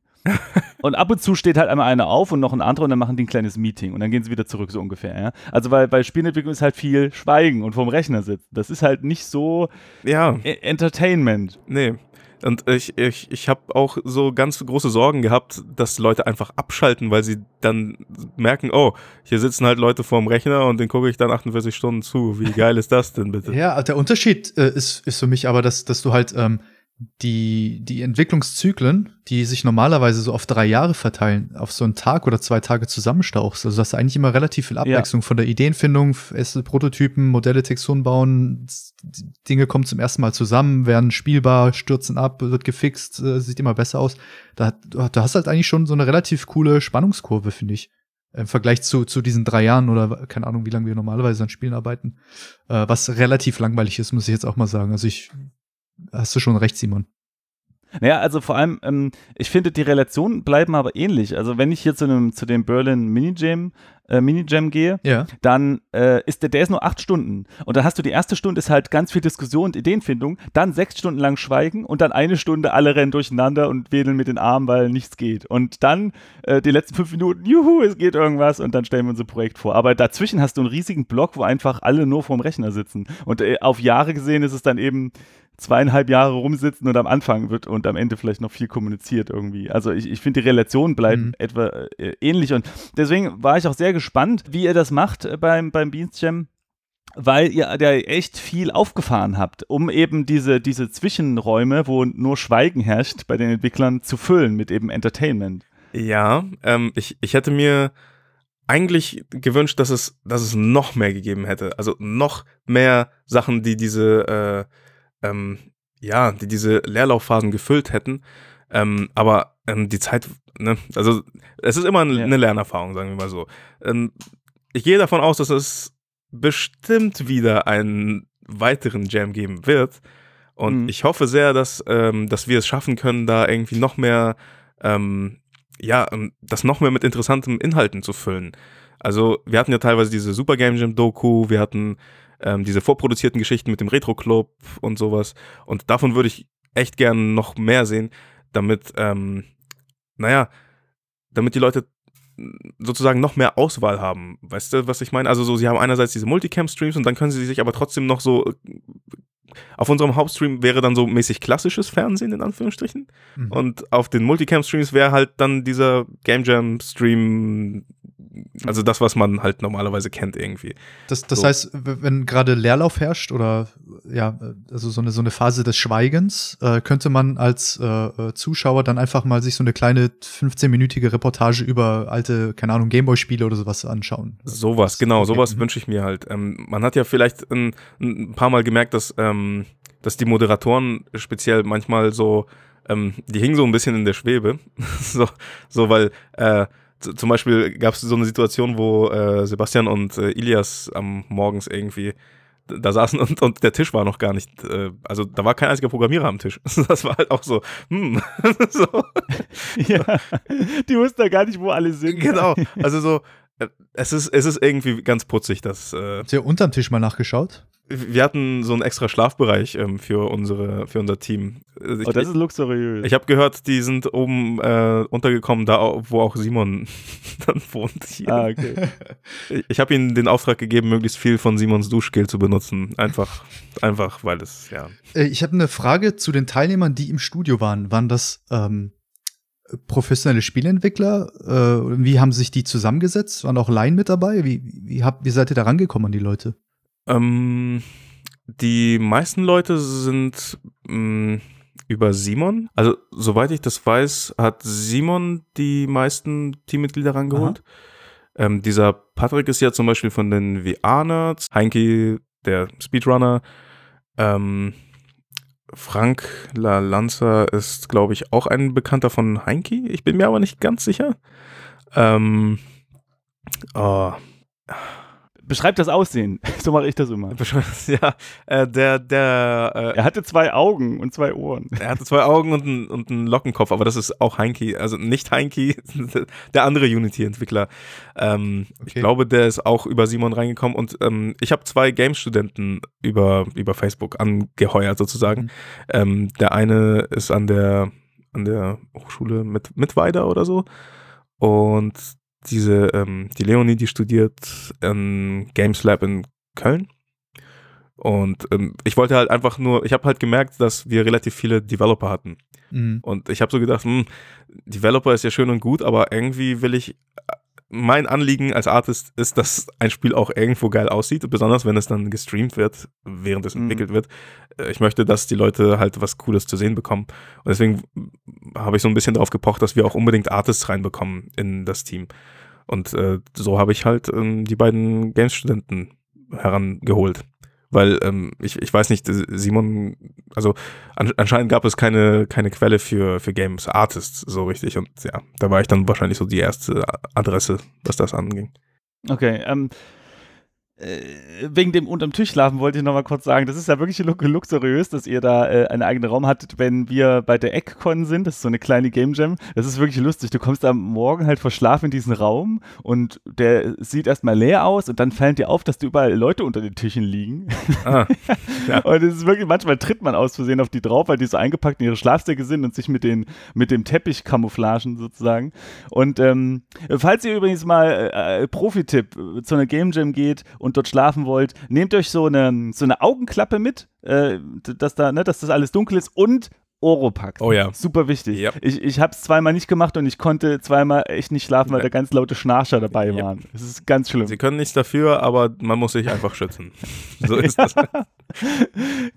Und ab und zu steht halt einmal einer auf und noch ein anderer und dann machen die ein kleines Meeting und dann gehen sie wieder zurück, so ungefähr. Ja? Also, weil bei Spielentwicklung ist halt viel Schweigen und vorm Rechner sitzen. Das ist halt nicht so ja. E Entertainment. Nee. Und ich, ich, ich habe auch so ganz große Sorgen gehabt, dass Leute einfach abschalten, weil sie dann merken, oh, hier sitzen halt Leute vorm Rechner und den gucke ich dann 48 Stunden zu. Wie geil ist das denn bitte? Ja, der Unterschied äh, ist, ist für mich aber, dass, dass du halt ähm, die, die Entwicklungszyklen, die sich normalerweise so auf drei Jahre verteilen, auf so einen Tag oder zwei Tage zusammenstauchst. Also das ist eigentlich immer relativ viel Abwechslung ja. von der Ideenfindung, erste Prototypen, Modelle, Texturen bauen, Dinge kommen zum ersten Mal zusammen, werden spielbar, stürzen ab, wird gefixt, äh, sieht immer besser aus. Da, da hast du halt eigentlich schon so eine relativ coole Spannungskurve, finde ich. Im Vergleich zu, zu diesen drei Jahren oder keine Ahnung, wie lange wir normalerweise an Spielen arbeiten. Äh, was relativ langweilig ist, muss ich jetzt auch mal sagen. Also ich hast du schon recht, Simon. Naja, also vor allem, ähm, ich finde, die Relationen bleiben aber ähnlich. Also wenn ich hier zu, einem, zu dem Berlin Minijam äh, Minijam gehe, ja. dann äh, ist der, der ist nur acht Stunden. Und dann hast du die erste Stunde ist halt ganz viel Diskussion und Ideenfindung, dann sechs Stunden lang Schweigen und dann eine Stunde alle rennen durcheinander und wedeln mit den Armen, weil nichts geht. Und dann äh, die letzten fünf Minuten, juhu, es geht irgendwas und dann stellen wir unser Projekt vor. Aber dazwischen hast du einen riesigen Block, wo einfach alle nur vorm Rechner sitzen. Und äh, auf Jahre gesehen ist es dann eben zweieinhalb Jahre rumsitzen und am Anfang wird und am Ende vielleicht noch viel kommuniziert irgendwie. Also ich, ich finde, die Relationen bleiben mhm. etwa äh, ähnlich und deswegen war ich auch sehr gespannt, wie ihr das macht äh, beim, beim Beans Jam weil ihr da echt viel aufgefahren habt, um eben diese, diese Zwischenräume, wo nur Schweigen herrscht, bei den Entwicklern zu füllen mit eben Entertainment. Ja, ähm, ich, ich hätte mir eigentlich gewünscht, dass es, dass es noch mehr gegeben hätte. Also noch mehr Sachen, die diese äh, ähm, ja, die diese Leerlaufphasen gefüllt hätten. Ähm, aber ähm, die Zeit, ne, also es ist immer eine, ja. Lernerfahrung, sagen wir mal so. Ähm, ich gehe davon aus, dass es bestimmt wieder einen weiteren Jam geben wird. Und mhm. ich hoffe sehr, dass, ähm, dass wir es schaffen können, da irgendwie noch mehr, ähm, ja, das noch mehr mit interessanten Inhalten zu füllen. Also, wir hatten ja teilweise diese Super Game Jam Doku, wir hatten ähm, diese vorproduzierten Geschichten mit dem Retro-Club und sowas. Und davon würde ich echt gerne noch mehr sehen, damit, ähm, naja, damit die Leute sozusagen noch mehr Auswahl haben. Weißt du, was ich meine? Also so, sie haben einerseits diese Multicam-Streams und dann können sie sich aber trotzdem noch so auf unserem Hauptstream wäre dann so mäßig klassisches Fernsehen in Anführungsstrichen mhm. und auf den Multicam-Streams wäre halt dann dieser Game Jam-Stream also das, was man halt normalerweise kennt irgendwie. Das, das so. heißt, wenn gerade Leerlauf herrscht oder ja, also so eine, so eine Phase des Schweigens, äh, könnte man als äh, äh Zuschauer dann einfach mal sich so eine kleine 15-minütige Reportage über alte, keine Ahnung, Gameboy-Spiele oder sowas anschauen. Sowas, genau, sowas wünsche ich mir halt. Ähm, man hat ja vielleicht ein, ein paar Mal gemerkt, dass ähm, dass die Moderatoren speziell manchmal so, ähm, die hingen so ein bisschen in der Schwebe. so, so, weil äh, zum Beispiel gab es so eine Situation, wo äh, Sebastian und äh, Ilias am morgens irgendwie da saßen und, und der Tisch war noch gar nicht, äh, also da war kein einziger Programmierer am Tisch. Das war halt auch so, hm, so. Ja, die wussten ja gar nicht, wo alle sind. Genau, also so, äh, es ist, es ist irgendwie ganz putzig, dass. Äh, Habt ihr unterm Tisch mal nachgeschaut? Wir hatten so einen extra Schlafbereich ähm, für, unsere, für unser Team. Also ich, oh, das ist luxuriös. Ich habe gehört, die sind oben äh, untergekommen, da wo auch Simon dann wohnt. Hier. Ah, okay. Ich habe ihnen den Auftrag gegeben, möglichst viel von Simons Duschgel zu benutzen. Einfach, einfach, weil es, ja. Äh, ich habe eine Frage zu den Teilnehmern, die im Studio waren. Waren das ähm, professionelle Spieleentwickler? Äh, wie haben sich die zusammengesetzt? Waren auch Laien mit dabei? Wie, wie, habt, wie seid ihr da rangekommen an die Leute? Ähm, die meisten Leute sind mh, mm, über Simon. Also, soweit ich das weiß, hat Simon die meisten Teammitglieder rangeholt. Ähm, dieser Patrick ist ja zum Beispiel von den VR-Nerds, Heinke, der Speedrunner, ähm, Frank La Lanza ist, glaube ich, auch ein Bekannter von Heinke. Ich bin mir aber nicht ganz sicher. Ähm, oh beschreib das Aussehen. So mache ich das immer. Ja, äh, der, der. Äh, er hatte zwei Augen und zwei Ohren. Er hatte zwei Augen und, ein, und einen Lockenkopf, aber das ist auch Heinke, also nicht Heinke, der andere Unity-Entwickler. Ähm, okay. Ich glaube, der ist auch über Simon reingekommen und ähm, ich habe zwei Games-Studenten über, über Facebook angeheuert sozusagen. Mhm. Ähm, der eine ist an der, an der Hochschule mit, mit Weider oder so. Und diese, ähm, die Leonie, die studiert im Games Lab in Köln. Und ähm, ich wollte halt einfach nur, ich habe halt gemerkt, dass wir relativ viele Developer hatten. Mhm. Und ich habe so gedacht, hm, Developer ist ja schön und gut, aber irgendwie will ich, mein Anliegen als Artist ist, dass ein Spiel auch irgendwo geil aussieht, besonders wenn es dann gestreamt wird, während es mhm. entwickelt wird. Äh, ich möchte, dass die Leute halt was Cooles zu sehen bekommen. Und deswegen habe ich so ein bisschen darauf gepocht, dass wir auch unbedingt Artists reinbekommen in das Team. Und äh, so habe ich halt ähm, die beiden Games-Studenten herangeholt. Weil ähm, ich, ich weiß nicht, Simon, also an, anscheinend gab es keine, keine Quelle für, für Games Artists so richtig. Und ja, da war ich dann wahrscheinlich so die erste Adresse, was das anging. Okay, ähm, äh, wegen dem unterm Tisch schlafen wollte ich noch mal kurz sagen, das ist ja wirklich luxuriös, dass ihr da äh, einen eigenen Raum hattet, wenn wir bei der EggCon sind. Das ist so eine kleine Game Jam. Das ist wirklich lustig. Du kommst am Morgen halt verschlafen in diesen Raum und der sieht erstmal leer aus und dann fällt dir auf, dass da überall Leute unter den Tischen liegen. Ah, ja. und es ist wirklich, manchmal tritt man aus Versehen auf die drauf, weil die so eingepackt in ihre Schlafsäcke sind und sich mit, den, mit dem Teppich camouflagen sozusagen. Und ähm, falls ihr übrigens mal äh, äh Profi-Tipp äh, zu einer Game Jam geht und dort schlafen wollt, nehmt euch so eine, so eine Augenklappe mit, äh, dass, da, ne, dass das alles dunkel ist und Oropax. Oh ja. Super wichtig. Yep. Ich, ich habe es zweimal nicht gemacht und ich konnte zweimal echt nicht schlafen, weil da ganz laute Schnarcher dabei yep. waren. Das ist ganz schlimm. Sie können nichts dafür, aber man muss sich einfach schützen. So ist das.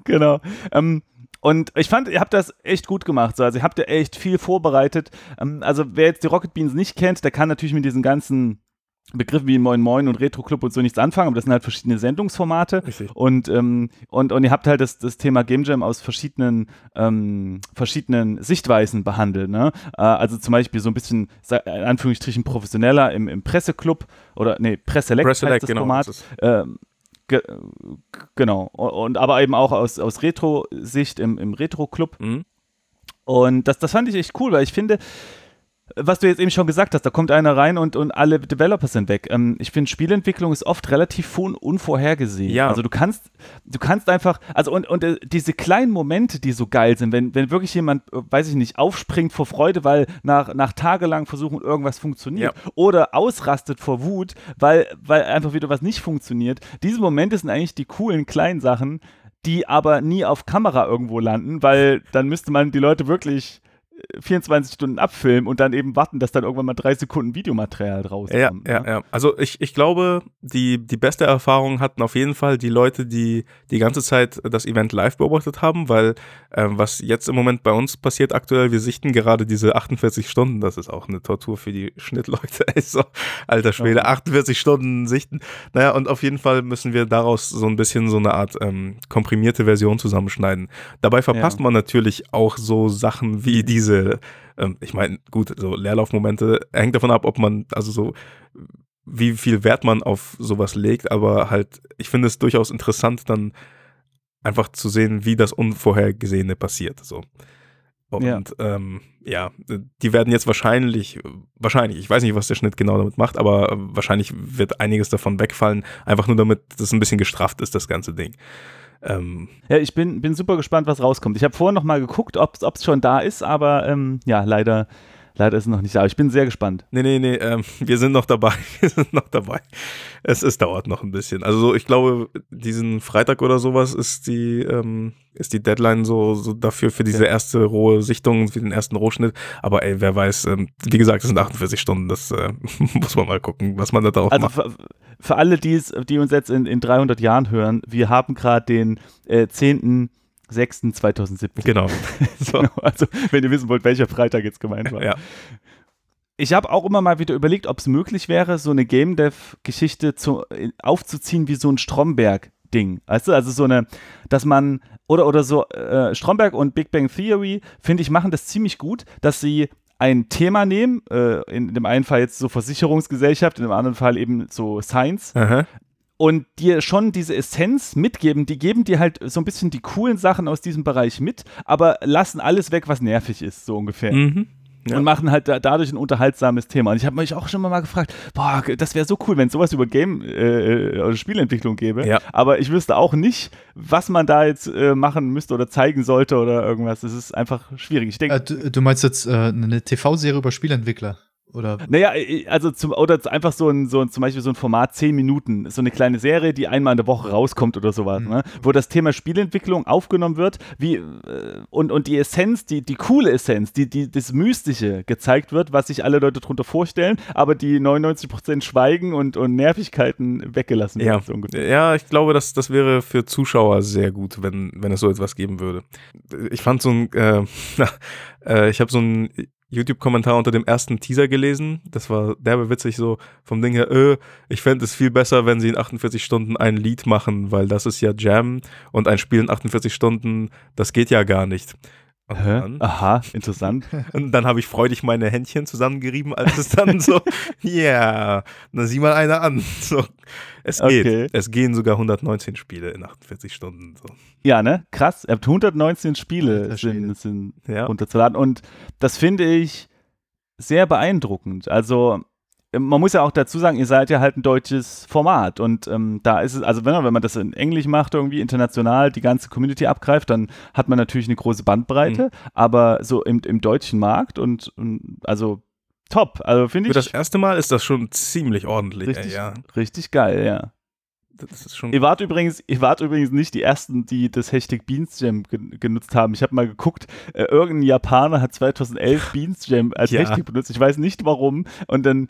genau. Ähm, und ich fand, ihr habt das echt gut gemacht. So. Also ihr habt ja echt viel vorbereitet. Ähm, also wer jetzt die Rocket Beans nicht kennt, der kann natürlich mit diesen ganzen Begriffen wie Moin Moin und Retro Club und so nichts anfangen, aber das sind halt verschiedene Sendungsformate. Und, ähm, und, und ihr habt halt das, das Thema Game Jam aus verschiedenen, ähm, verschiedenen Sichtweisen behandelt. Ne? Äh, also zum Beispiel so ein bisschen, in Anführungsstrichen, professioneller im, im Presseklub oder nee, Presselect, Presselect das genau, Format. Das ähm, ge genau. Und aber eben auch aus, aus Retro-Sicht im, im Retro-Club. Mhm. Und das, das fand ich echt cool, weil ich finde, was du jetzt eben schon gesagt hast, da kommt einer rein und, und alle Developer sind weg. Ähm, ich finde, Spielentwicklung ist oft relativ unvorhergesehen. Ja. Also du kannst, du kannst einfach, also und, und äh, diese kleinen Momente, die so geil sind, wenn, wenn wirklich jemand, äh, weiß ich nicht, aufspringt vor Freude, weil nach, nach tagelang versuchen irgendwas funktioniert ja. oder ausrastet vor Wut, weil, weil einfach wieder was nicht funktioniert. Diese Momente sind eigentlich die coolen kleinen Sachen, die aber nie auf Kamera irgendwo landen, weil dann müsste man die Leute wirklich 24 Stunden abfilmen und dann eben warten, dass dann irgendwann mal drei Sekunden Videomaterial draus ja. Ja, ne? ja. Also ich, ich glaube, die, die beste Erfahrung hatten auf jeden Fall die Leute, die die ganze Zeit das Event live beobachtet haben, weil ähm, was jetzt im Moment bei uns passiert aktuell, wir sichten gerade diese 48 Stunden, das ist auch eine Tortur für die Schnittleute. Ey, so, alter Schwede, 48 Stunden sichten. Naja, und auf jeden Fall müssen wir daraus so ein bisschen so eine Art ähm, komprimierte Version zusammenschneiden. Dabei verpasst Ja. man natürlich auch so Sachen wie diese, ähm, ich meine, gut, so Leerlaufmomente hängt davon ab, ob man, also so, wie viel Wert man auf sowas legt, aber halt, ich finde es durchaus interessant, dann einfach zu sehen, wie das Unvorhergesehene passiert. So. Und Ja. ähm, ja, die werden jetzt wahrscheinlich, wahrscheinlich, ich weiß nicht, was der Schnitt genau damit macht, aber wahrscheinlich wird einiges davon wegfallen, einfach nur damit das ein bisschen gestrafft ist, das ganze Ding. Ähm, Ja, ich bin, bin super gespannt, was rauskommt. Ich habe vorhin noch mal geguckt, ob es schon da ist, aber ähm, ja, leider, leider ist es noch nicht da. Aber ich bin sehr gespannt. Nee, nee, nee, ähm, wir sind noch dabei. Wir sind noch dabei. Es, es dauert noch ein bisschen. Also so, ich glaube, diesen Freitag oder sowas ist die, ähm, ist die Deadline so, so dafür für diese Okay. erste rohe Sichtung, für den ersten Rohschnitt. Aber ey, wer weiß, ähm, wie gesagt, es sind 48 Stunden, das äh, muss man mal gucken, was man da drauf Also macht. für, für alle, die's, die uns jetzt in, in 300 Jahren hören, wir haben gerade den äh, 10.06.2017. Genau. So. Also, wenn ihr wissen wollt, welcher Freitag jetzt gemeint war. Ja. Ich habe auch immer mal wieder überlegt, ob es möglich wäre, so eine Game Dev-Geschichte in- aufzuziehen wie so ein Stromberg-Ding. Weißt du, also so eine, dass man, oder, oder so, äh, Stromberg und Big Bang Theory, finde ich, machen das ziemlich gut, dass sie ein Thema nehmen, äh, in dem einen Fall jetzt so Versicherungsgesellschaft, in dem anderen Fall eben so Science, Aha. Und dir schon diese Essenz mitgeben, die geben dir halt so ein bisschen die coolen Sachen aus diesem Bereich mit, aber lassen alles weg, was nervig ist, so ungefähr Mhm. Ja. und machen halt da, dadurch ein unterhaltsames Thema. Und ich habe mich auch schon mal gefragt, boah, das wäre so cool, wenn es sowas über Game- äh, oder Spielentwicklung gäbe. Ja. Aber ich wüsste auch nicht, was man da jetzt äh, machen müsste oder zeigen sollte oder irgendwas. Das ist einfach schwierig. Ich denke, Äh, du, du meinst jetzt äh, eine TV-Serie über Spielentwickler? Oder Naja, äh, also zum, oder einfach so ein, so ein, zum Beispiel so ein Format 10 Minuten, so eine kleine Serie, die einmal in der Woche rauskommt oder sowas, Mhm. ne? wo das Thema Spielentwicklung aufgenommen wird, wie äh, und, und die Essenz, die, die coole Essenz, die, die, das Mystische gezeigt wird, was sich alle Leute darunter vorstellen, aber die 99% Schweigen und, und Nervigkeiten weggelassen Ja. werden. So ja, ich glaube, das, das wäre für Zuschauer sehr gut, wenn, wenn es so etwas geben würde. Ich fand so ein, äh, äh, ich habe so einen YouTube-Kommentar unter dem ersten Teaser gelesen. Das war derbe witzig, so vom Ding her, äh, ich fände es viel besser, wenn sie in 48 Stunden ein Lied machen, weil das ist ja Jam und ein Spiel in 48 Stunden, das geht ja gar nicht. Dann, Aha, interessant. und dann habe ich freudig meine Händchen zusammengerieben, als es dann so, ja, na sieh mal einer an. So, es geht. Okay. Es gehen sogar 119 Spiele in 48 Stunden. So. Ja, ne? Krass. Ihr habt 119 Spiele sind, sind Ja. runterzuladen. Und das finde ich sehr beeindruckend. Also, man muss ja auch dazu sagen, ihr seid ja halt ein deutsches Format. Und ähm, da ist es, also wenn, man- wenn man das in Englisch macht, irgendwie international die ganze Community abgreift, dann hat man natürlich eine große Bandbreite. Mhm. Aber so im, im deutschen Markt und, und also top. Also finde Für das ich erste Mal ist das schon ziemlich ordentlich. richtig, Ey, ja, richtig geil, ja. Das ist schon. Ihr wart übrigens, ihr wart übrigens nicht die ersten, die das Hashtag Beansjam ge genutzt haben. Ich habe mal geguckt, äh, irgendein Japaner hat 2011 Beansjam als Ja. Hashtag benutzt. Ich weiß nicht warum. Und dann,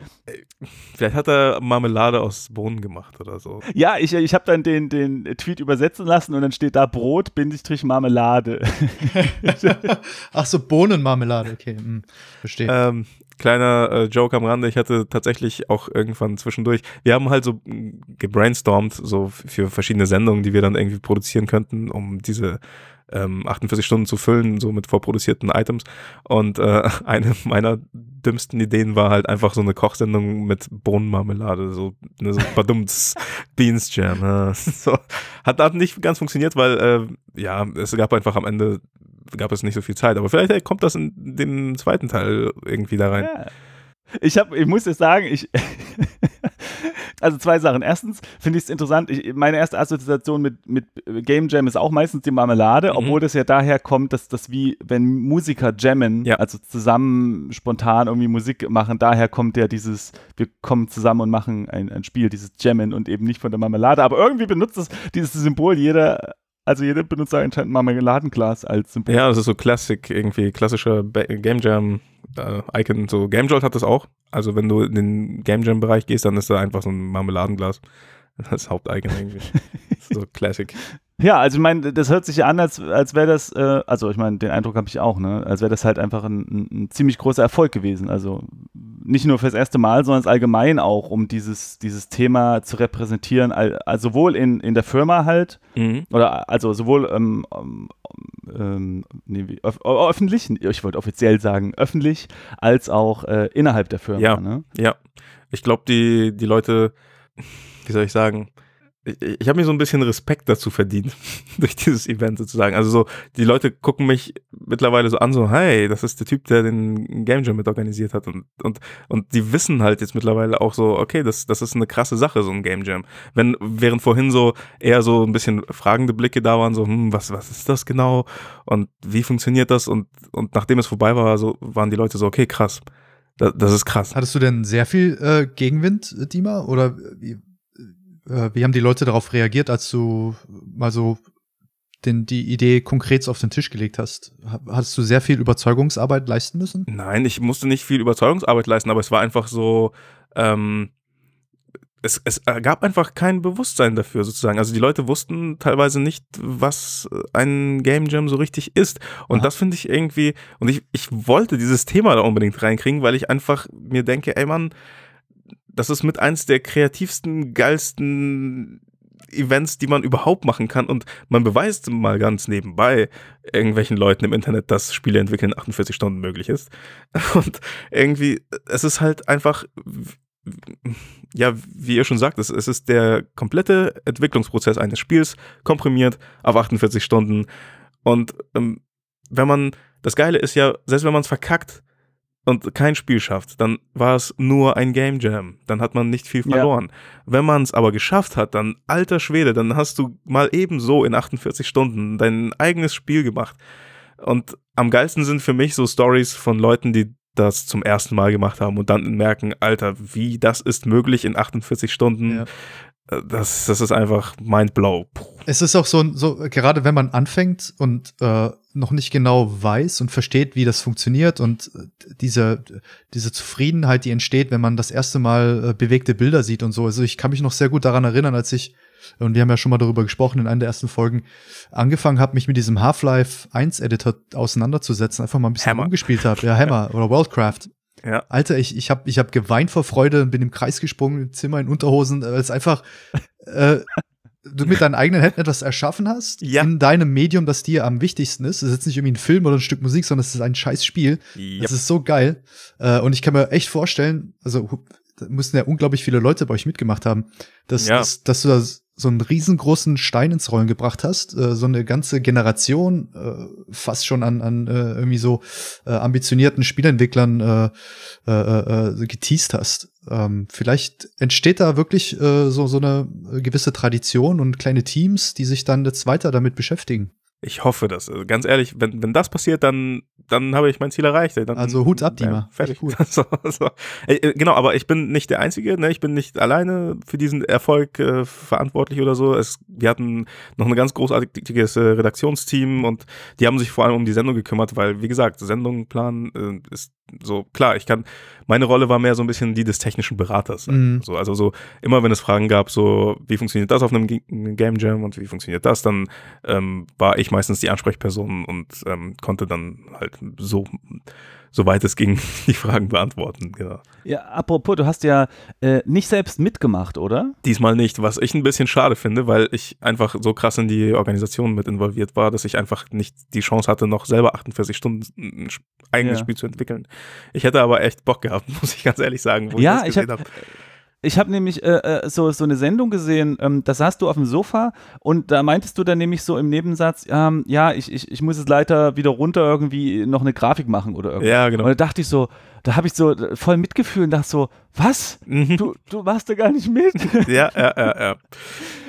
Vielleicht hat er Marmelade aus Bohnen gemacht oder so. ja, ich, ich habe dann den, den Tweet übersetzen lassen und dann steht da Brot, Bindestrich Marmelade. Ach so, Bohnenmarmelade, okay, hm, verstehe. Ähm, kleiner äh, Joke am Rande, ich hatte tatsächlich auch irgendwann zwischendurch, wir haben halt so mm, gebrainstormt, so für verschiedene Sendungen, die wir dann irgendwie produzieren könnten, um diese ähm, 48 Stunden zu füllen, so mit vorproduzierten Items. Und äh, eine meiner dümmsten Ideen war halt einfach so eine Kochsendung mit Bohnenmarmelade, so eine so badumts Beans Jam. Ja. So. Hat, hat nicht ganz funktioniert, weil äh, ja, es gab einfach am Ende gab es nicht so viel Zeit. Aber vielleicht äh, kommt das in dem zweiten Teil irgendwie da rein. Ja. Ich, hab, ich muss jetzt sagen, ich. also zwei Sachen. Erstens finde ich es interessant. Ich, meine erste Assoziation mit, mit Game Jam ist auch meistens die Marmelade, Mhm. obwohl das ja daher kommt, dass das wie, wenn Musiker jammen, Ja. also zusammen spontan irgendwie Musik machen, daher kommt ja dieses, wir kommen zusammen und machen ein, ein Spiel, dieses Jammen und eben nicht von der Marmelade. Aber irgendwie benutzt es dieses Symbol jeder Also jeder benutzt anscheinend Marmeladenglas als Symbol. Ja, das ist so Classic, irgendwie klassischer Game Jam äh, Icon. So Game Jolt hat das auch. Also wenn du in den Game Jam Bereich gehst, dann ist da einfach so ein Marmeladenglas. Das Haupteigen irgendwie. so Classic. Ja, also ich meine, das hört sich ja an, als, als wäre das, äh, also ich meine, den Eindruck habe ich auch, ne? Als wäre das halt einfach ein, ein, ein, ziemlich großer Erfolg gewesen. Also nicht nur fürs erste Mal, sondern allgemein auch, um dieses, dieses Thema zu repräsentieren, also sowohl in, in der Firma halt, mhm. oder also sowohl ähm, ähm, nee, öf öffentlich, ich wollte offiziell sagen, öffentlich, als auch äh, innerhalb der Firma. Ja, ne? ja. Ich glaube, die, die Leute wie soll ich sagen, ich, ich habe mir so ein bisschen Respekt dazu verdient, durch dieses Event sozusagen. Also so, die Leute gucken mich mittlerweile so an, so, hey, das ist der Typ, der den Game Jam mit organisiert hat. Und, und, und die wissen halt jetzt mittlerweile auch so, okay, das, das ist eine krasse Sache, so ein Game Jam. Wenn, während vorhin so eher so ein bisschen fragende Blicke da waren, so, hm, was, was ist das genau? Und wie funktioniert das? Und, und nachdem es vorbei war, so, waren die Leute so, okay, krass. Das, ist krass. Hattest du denn sehr viel äh, Gegenwind, Dima? Oder wie, äh, wie haben die Leute darauf reagiert, als du mal so den, die Idee konkret auf den Tisch gelegt hast? Hattest du sehr viel Überzeugungsarbeit leisten müssen? Nein, ich musste nicht viel Überzeugungsarbeit leisten, aber es war einfach so, ähm, es, es gab einfach kein Bewusstsein dafür sozusagen. Also die Leute wussten teilweise nicht, was ein Game Jam so richtig ist. Und Aha. das finde ich irgendwie, und ich, ich wollte dieses Thema da unbedingt reinkriegen, weil ich einfach mir denke, ey Mann, das ist mit eins der kreativsten, geilsten Events, die man überhaupt machen kann. Und man beweist mal ganz nebenbei irgendwelchen Leuten im Internet, dass Spiele entwickeln 48 Stunden möglich ist. Und irgendwie, es ist halt einfach, ja, wie ihr schon sagt, es, es ist der komplette Entwicklungsprozess eines Spiels komprimiert auf 48 Stunden. Und ähm, wenn man, das Geile ist ja, selbst wenn man es verkackt, und kein Spiel schafft, dann war es nur ein Game Jam. Dann hat man nicht viel verloren. Ja. Wenn man es aber geschafft hat, dann alter Schwede, dann hast du mal ebenso in 48 Stunden dein eigenes Spiel gemacht. Und am geilsten sind für mich so Stories von Leuten, die das zum ersten Mal gemacht haben und dann merken, Alter, wie das ist möglich in 48 Stunden. Ja. Das, das ist einfach mindblow. Es ist auch so, so, gerade wenn man anfängt und äh, noch nicht genau weiß und versteht, wie das funktioniert und äh, diese, diese Zufriedenheit, die entsteht, wenn man das erste Mal äh, bewegte Bilder sieht und so. Also ich kann mich noch sehr gut daran erinnern, als ich, und wir haben ja schon mal darüber gesprochen in einer der ersten Folgen, angefangen habe, mich mit diesem Half-Life 1 Editor auseinanderzusetzen, einfach mal ein bisschen Hammer. umgespielt habe. Ja, Hammer oder Worldcraft. Ja. Alter, ich, ich habe ich hab geweint vor Freude und bin im Kreis gesprungen, im Zimmer in Unterhosen, weil es einfach äh, du mit deinen eigenen Händen etwas erschaffen hast, ja. in deinem Medium, das dir am wichtigsten ist. Es ist jetzt nicht irgendwie ein Film oder ein Stück Musik, sondern es ist ein scheiß Spiel. Yep. Das ist so geil. Äh, und ich kann mir echt vorstellen, also da mussten ja unglaublich viele Leute bei euch mitgemacht haben, dass, ja. dass, dass du das so einen riesengroßen Stein ins Rollen gebracht hast, äh, so eine ganze Generation äh, fast schon an, an äh, irgendwie so äh, ambitionierten Spielentwicklern äh, äh, äh, geteased hast. Ähm, vielleicht entsteht da wirklich äh, so, so eine gewisse Tradition und kleine Teams, die sich dann jetzt weiter damit beschäftigen. Ich hoffe das. Also ganz ehrlich, wenn, wenn das passiert, dann, dann habe ich mein Ziel erreicht. Dann, also Hut ab, Dima. Ja, fertig. Gut. so, so. Äh, genau, aber ich bin nicht der Einzige. Ne? Ich bin nicht alleine für diesen Erfolg äh, verantwortlich oder so. Es, wir hatten noch ein ganz großartiges äh, Redaktionsteam und die haben sich vor allem um die Sendung gekümmert, weil, wie gesagt, Sendungplan äh, ist so, klar, ich kann, meine Rolle war mehr so ein bisschen die des technischen Beraters. Mhm. So, also so, immer wenn es Fragen gab, so, wie funktioniert das auf einem Game Jam und wie funktioniert das, dann ähm, war ich meistens die Ansprechperson und ähm, konnte dann halt so soweit es ging, die Fragen beantworten. Genau. Ja, apropos, du hast ja äh, nicht selbst mitgemacht, oder? Diesmal nicht, was ich ein bisschen schade finde, weil ich einfach so krass in die Organisation mit involviert war, dass ich einfach nicht die Chance hatte, noch selber 48 Stunden ein eigenes ja. Spiel zu entwickeln. Ich hätte aber echt Bock gehabt, muss ich ganz ehrlich sagen, wo ja, ich das gesehen habe. Ich habe nämlich äh, äh, so, so eine Sendung gesehen, ähm, da saßt du auf dem Sofa und da meintest du dann nämlich so im Nebensatz, ähm, ja, ich, ich, ich muss jetzt leider wieder runter irgendwie noch eine Grafik machen oder irgendwas. Ja, genau. Und da dachte ich so, da habe ich so voll mitgefühlt und dachte so, was? Mhm. Du, du warst da gar nicht mit? ja, ja, ja, ja.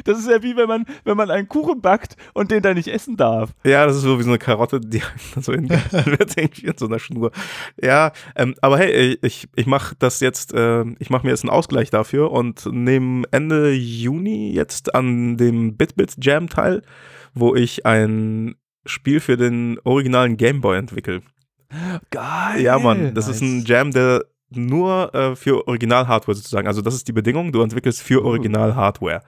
Das ist ja wie wenn man, wenn man einen Kuchen backt und den dann nicht essen darf. Ja, das ist so wie so eine Karotte, die so in, wird irgendwie in so einer Schnur. Ja, ähm, aber hey, ich, ich mache das jetzt, äh, ich mache mir jetzt einen Ausgleich dafür und nehme Ende Juni jetzt an dem Bitbit Jam teil, wo ich ein Spiel für den originalen Gameboy entwickle. Geil. Ja, Mann, das nice. ist ein Jam, der nur äh, für Original-Hardware sozusagen. Also das ist die Bedingung, du entwickelst für uh. Original-Hardware.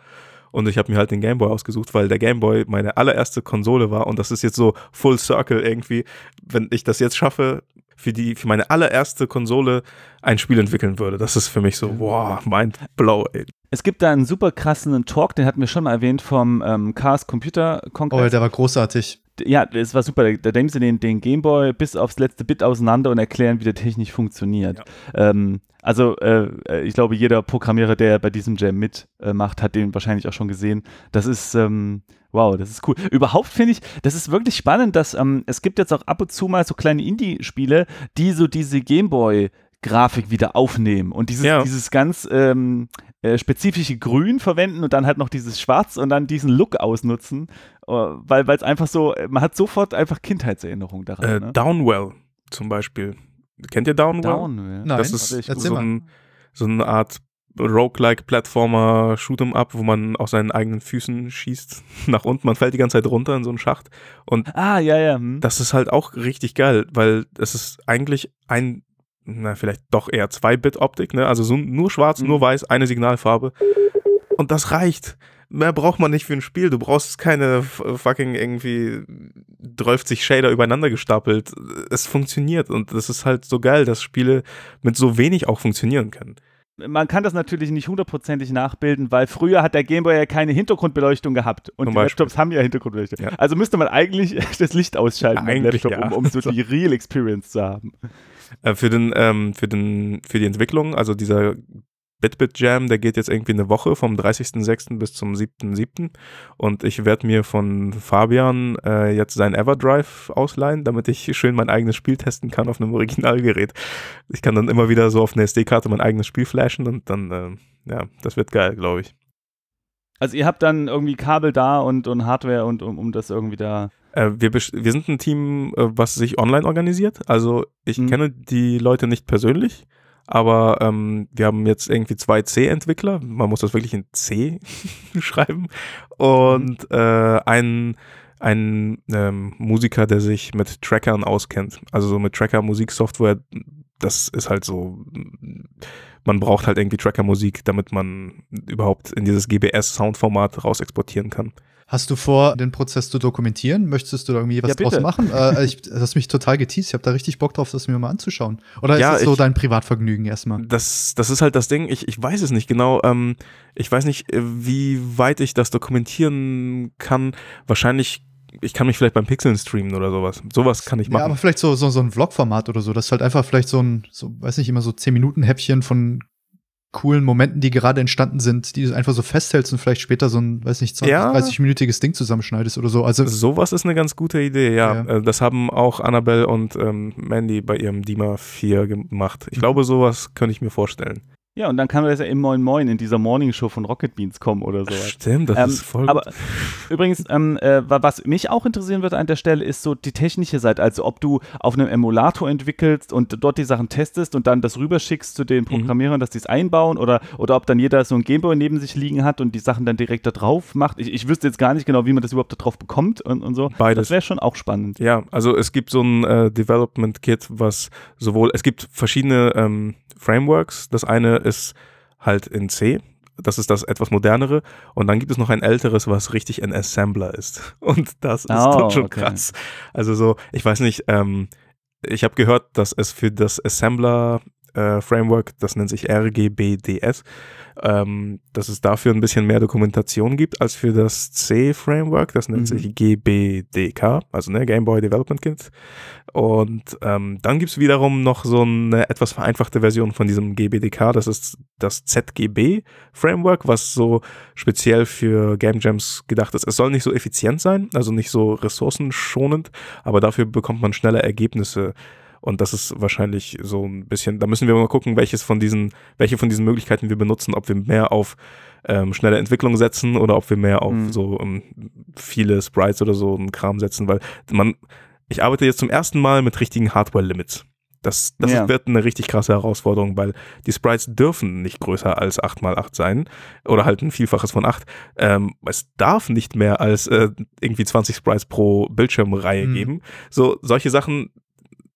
Und ich habe mir halt den Gameboy ausgesucht, weil der Gameboy meine allererste Konsole war und das ist jetzt so Full Circle irgendwie. Wenn ich das jetzt schaffe, für die, für meine allererste Konsole ein Spiel entwickeln würde. Das ist für mich so, wow, mind blow, ey. Es gibt da einen super krassen Talk, den hatten wir schon mal erwähnt vom ähm, Chaos Computer Congress. Oh, der war großartig. Ja, es war super. Da, da nehmen sie den, den Gameboy bis aufs letzte Bit auseinander und erklären, wie der technisch funktioniert. Ja. Ähm, also äh, ich glaube, jeder Programmierer, der bei diesem Jam mitmacht, äh, hat den wahrscheinlich auch schon gesehen. Das ist ähm, wow, das ist cool. Überhaupt finde ich, das ist wirklich spannend, dass ähm, es gibt jetzt auch ab und zu mal so kleine Indie-Spiele, die so diese Gameboy Grafik wieder aufnehmen und dieses, ja. dieses ganz ähm, äh, spezifische Grün verwenden und dann halt noch dieses Schwarz und dann diesen Look ausnutzen, äh, weil es einfach so, man hat sofort einfach Kindheitserinnerungen daran. Äh, ne? Downwell zum Beispiel. Kennt ihr Downwell? Downwell. Nein, das ist so, ein, so eine Art Roguelike Plattformer Shoot'em Up, wo man aus seinen eigenen Füßen schießt nach unten. Man fällt die ganze Zeit runter in so einen Schacht. Und ah, ja, ja. Hm. das ist halt auch richtig geil, weil es ist eigentlich ein, na, vielleicht doch eher 2-Bit-Optik, ne? Also so nur schwarz, mhm. nur weiß, eine Signalfarbe. Und das reicht. Mehr braucht man nicht für ein Spiel. Du brauchst keine fucking irgendwie 30 Shader übereinander gestapelt. Es funktioniert und das ist halt so geil, dass Spiele mit so wenig auch funktionieren können man kann das natürlich nicht hundertprozentig nachbilden, weil früher hat der Gameboy ja keine Hintergrundbeleuchtung gehabt und Zum die Beispiel. Laptops haben ja Hintergrundbeleuchtung. Ja. Also müsste man eigentlich das Licht ausschalten ja, im Laptop, ja. um, um, so die Real Experience zu haben. Äh, für, den, ähm, für, den, für die Entwicklung, also dieser Bitbit Jam, der geht jetzt irgendwie eine Woche vom 30.06. bis zum 7.07. Und ich werde mir von Fabian äh, jetzt sein Everdrive ausleihen, damit ich schön mein eigenes Spiel testen kann auf einem Originalgerät. Ich kann dann immer wieder so auf eine SD-Karte mein eigenes Spiel flashen und dann, äh, ja, das wird geil, glaube ich. Also ihr habt dann irgendwie Kabel da und, und Hardware und um, um das irgendwie da. Äh, wir, wir sind ein Team, äh, was sich online organisiert. Also ich mhm. kenne die Leute nicht persönlich. Aber ähm, wir haben jetzt irgendwie zwei C-Entwickler. Man muss das wirklich in C schreiben. Und mhm. äh, einen, einen ähm, Musiker, der sich mit Trackern auskennt. Also so mit Tracker-Musiksoftware. Das ist halt so. Man braucht halt irgendwie Tracker-Musik, damit man überhaupt in dieses GBS-Soundformat raus exportieren kann. Hast du vor, den Prozess zu dokumentieren? Möchtest du da irgendwie was ja, draus machen? äh, ich, das hast mich total geteased. Ich habe da richtig Bock drauf, das mir mal anzuschauen. Oder ja, ist das so ich, dein Privatvergnügen erstmal? Das, das ist halt das Ding. Ich, ich weiß es nicht genau. Ähm, ich weiß nicht, äh, wie weit ich das dokumentieren kann. Wahrscheinlich ich kann mich vielleicht beim Pixeln streamen oder sowas. Sowas kann ich machen. Ja, aber vielleicht so, so, so ein Vlog-Format oder so. Das ist halt einfach vielleicht so ein, so, weiß nicht, immer so 10 Minuten Häppchen von coolen Momenten, die gerade entstanden sind, die du einfach so festhältst und vielleicht später so ein, weiß nicht, 20, ja. 30-minütiges Ding zusammenschneidest oder so. Also sowas ist eine ganz gute Idee, ja. ja. Äh, das haben auch Annabelle und ähm, Mandy bei ihrem Dima 4 gemacht. Ich mhm. glaube, sowas könnte ich mir vorstellen. Ja, und dann kann das ja im Moin Moin in dieser Morning Show von Rocket Beans kommen oder so. Stimmt, das ähm, ist voll. Aber übrigens, ähm, äh, was mich auch interessieren wird an der Stelle, ist so die technische Seite. Also, ob du auf einem Emulator entwickelst und dort die Sachen testest und dann das rüberschickst zu den mhm. Programmierern, mhm. dass die es einbauen oder, oder ob dann jeder so ein Gameboy neben sich liegen hat und die Sachen dann direkt da drauf macht. Ich, ich wüsste jetzt gar nicht genau, wie man das überhaupt da drauf bekommt und, und so. Beides. Das wäre schon auch spannend. Ja, also es gibt so ein äh, Development Kit, was sowohl, es gibt verschiedene ähm, Frameworks. Das eine ist halt in C. Das ist das etwas modernere. Und dann gibt es noch ein älteres, was richtig ein Assembler ist. Und das ist oh, schon okay. krass. Also so, ich weiß nicht, ähm, ich habe gehört, dass es für das Assembler äh, Framework, das nennt sich RGBDS, ähm, dass es dafür ein bisschen mehr Dokumentation gibt als für das C-Framework, das nennt mhm. sich GBDK, also ne, Game Boy Development Kit. Und ähm, dann gibt es wiederum noch so eine etwas vereinfachte Version von diesem GBDK, das ist das ZGB-Framework, was so speziell für Game Jams gedacht ist. Es soll nicht so effizient sein, also nicht so ressourcenschonend, aber dafür bekommt man schnelle Ergebnisse und das ist wahrscheinlich so ein bisschen, da müssen wir mal gucken, welches von diesen, welche von diesen Möglichkeiten wir benutzen, ob wir mehr auf ähm, schnelle Entwicklung setzen oder ob wir mehr auf mhm. so um, ähm, viele Sprites oder so einen Kram setzen, weil man, ich arbeite jetzt zum ersten Mal mit richtigen Hardware-Limits. Das, das ja. wird eine richtig krasse Herausforderung, weil die Sprites dürfen nicht größer als 8x8 sein oder halt ein Vielfaches von 8. Ähm, es darf nicht mehr als äh, irgendwie 20 Sprites pro Bildschirmreihe mhm. geben. So, solche Sachen,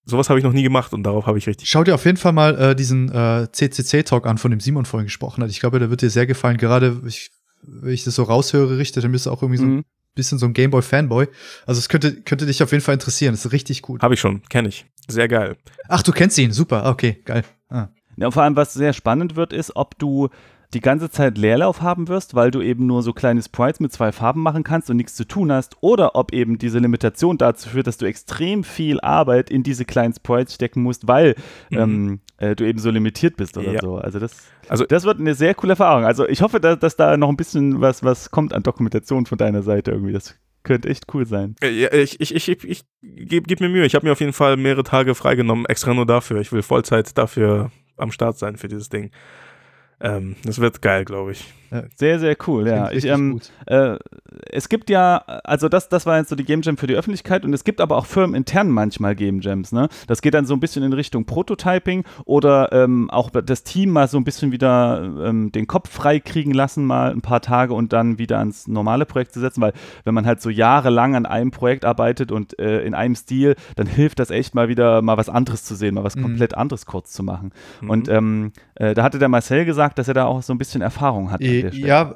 sowas habe ich noch nie gemacht und darauf habe ich richtig. Schau dir auf jeden Fall mal äh, diesen äh, CCC-Talk an, von dem Simon vorhin gesprochen hat. Ich glaube, der wird dir sehr gefallen. Gerade, ich, wenn ich das so raushöre, richtig, dann bist du auch irgendwie so mhm. ein bisschen so ein Gameboy-Fanboy. Also es könnte, könnte dich auf jeden Fall interessieren. Das ist richtig gut. Habe ich schon, kenne ich. Sehr geil. Ach, du kennst ihn, super, okay, geil. Ah. Ja, und vor allem, was sehr spannend wird, ist, ob du die ganze Zeit Leerlauf haben wirst, weil du eben nur so kleine Sprites mit zwei Farben machen kannst und nichts zu tun hast, oder ob eben diese Limitation dazu führt, dass du extrem viel Arbeit in diese kleinen Sprites stecken musst, weil mhm. ähm, äh, du eben so limitiert bist oder ja. so. Also das, also das wird eine sehr coole Erfahrung. Also ich hoffe, dass, dass da noch ein bisschen was, was kommt an Dokumentation von deiner Seite irgendwie. Das könnte echt cool sein. Äh, ja, ich ich, ich, ich, ich gebe geb mir Mühe. Ich habe mir auf jeden Fall mehrere Tage freigenommen, extra nur dafür. Ich will Vollzeit dafür am Start sein für dieses Ding. Ähm, das wird geil, glaube ich. Sehr, sehr cool, ja. Ich, ähm, äh, es gibt ja, also das, das war jetzt so die Game Jam für die Öffentlichkeit und es gibt aber auch firmenintern manchmal Game Jams, ne? Das geht dann so ein bisschen in Richtung Prototyping oder ähm, auch das Team mal so ein bisschen wieder ähm, den Kopf frei kriegen lassen, mal ein paar Tage und dann wieder ans normale Projekt zu setzen, weil wenn man halt so jahrelang an einem Projekt arbeitet und äh, in einem Stil, dann hilft das echt mal wieder mal was anderes zu sehen, mal was mhm. komplett anderes kurz zu machen. Mhm. Und ähm, äh, da hatte der Marcel gesagt, dass er da auch so ein bisschen Erfahrung hat. E ja,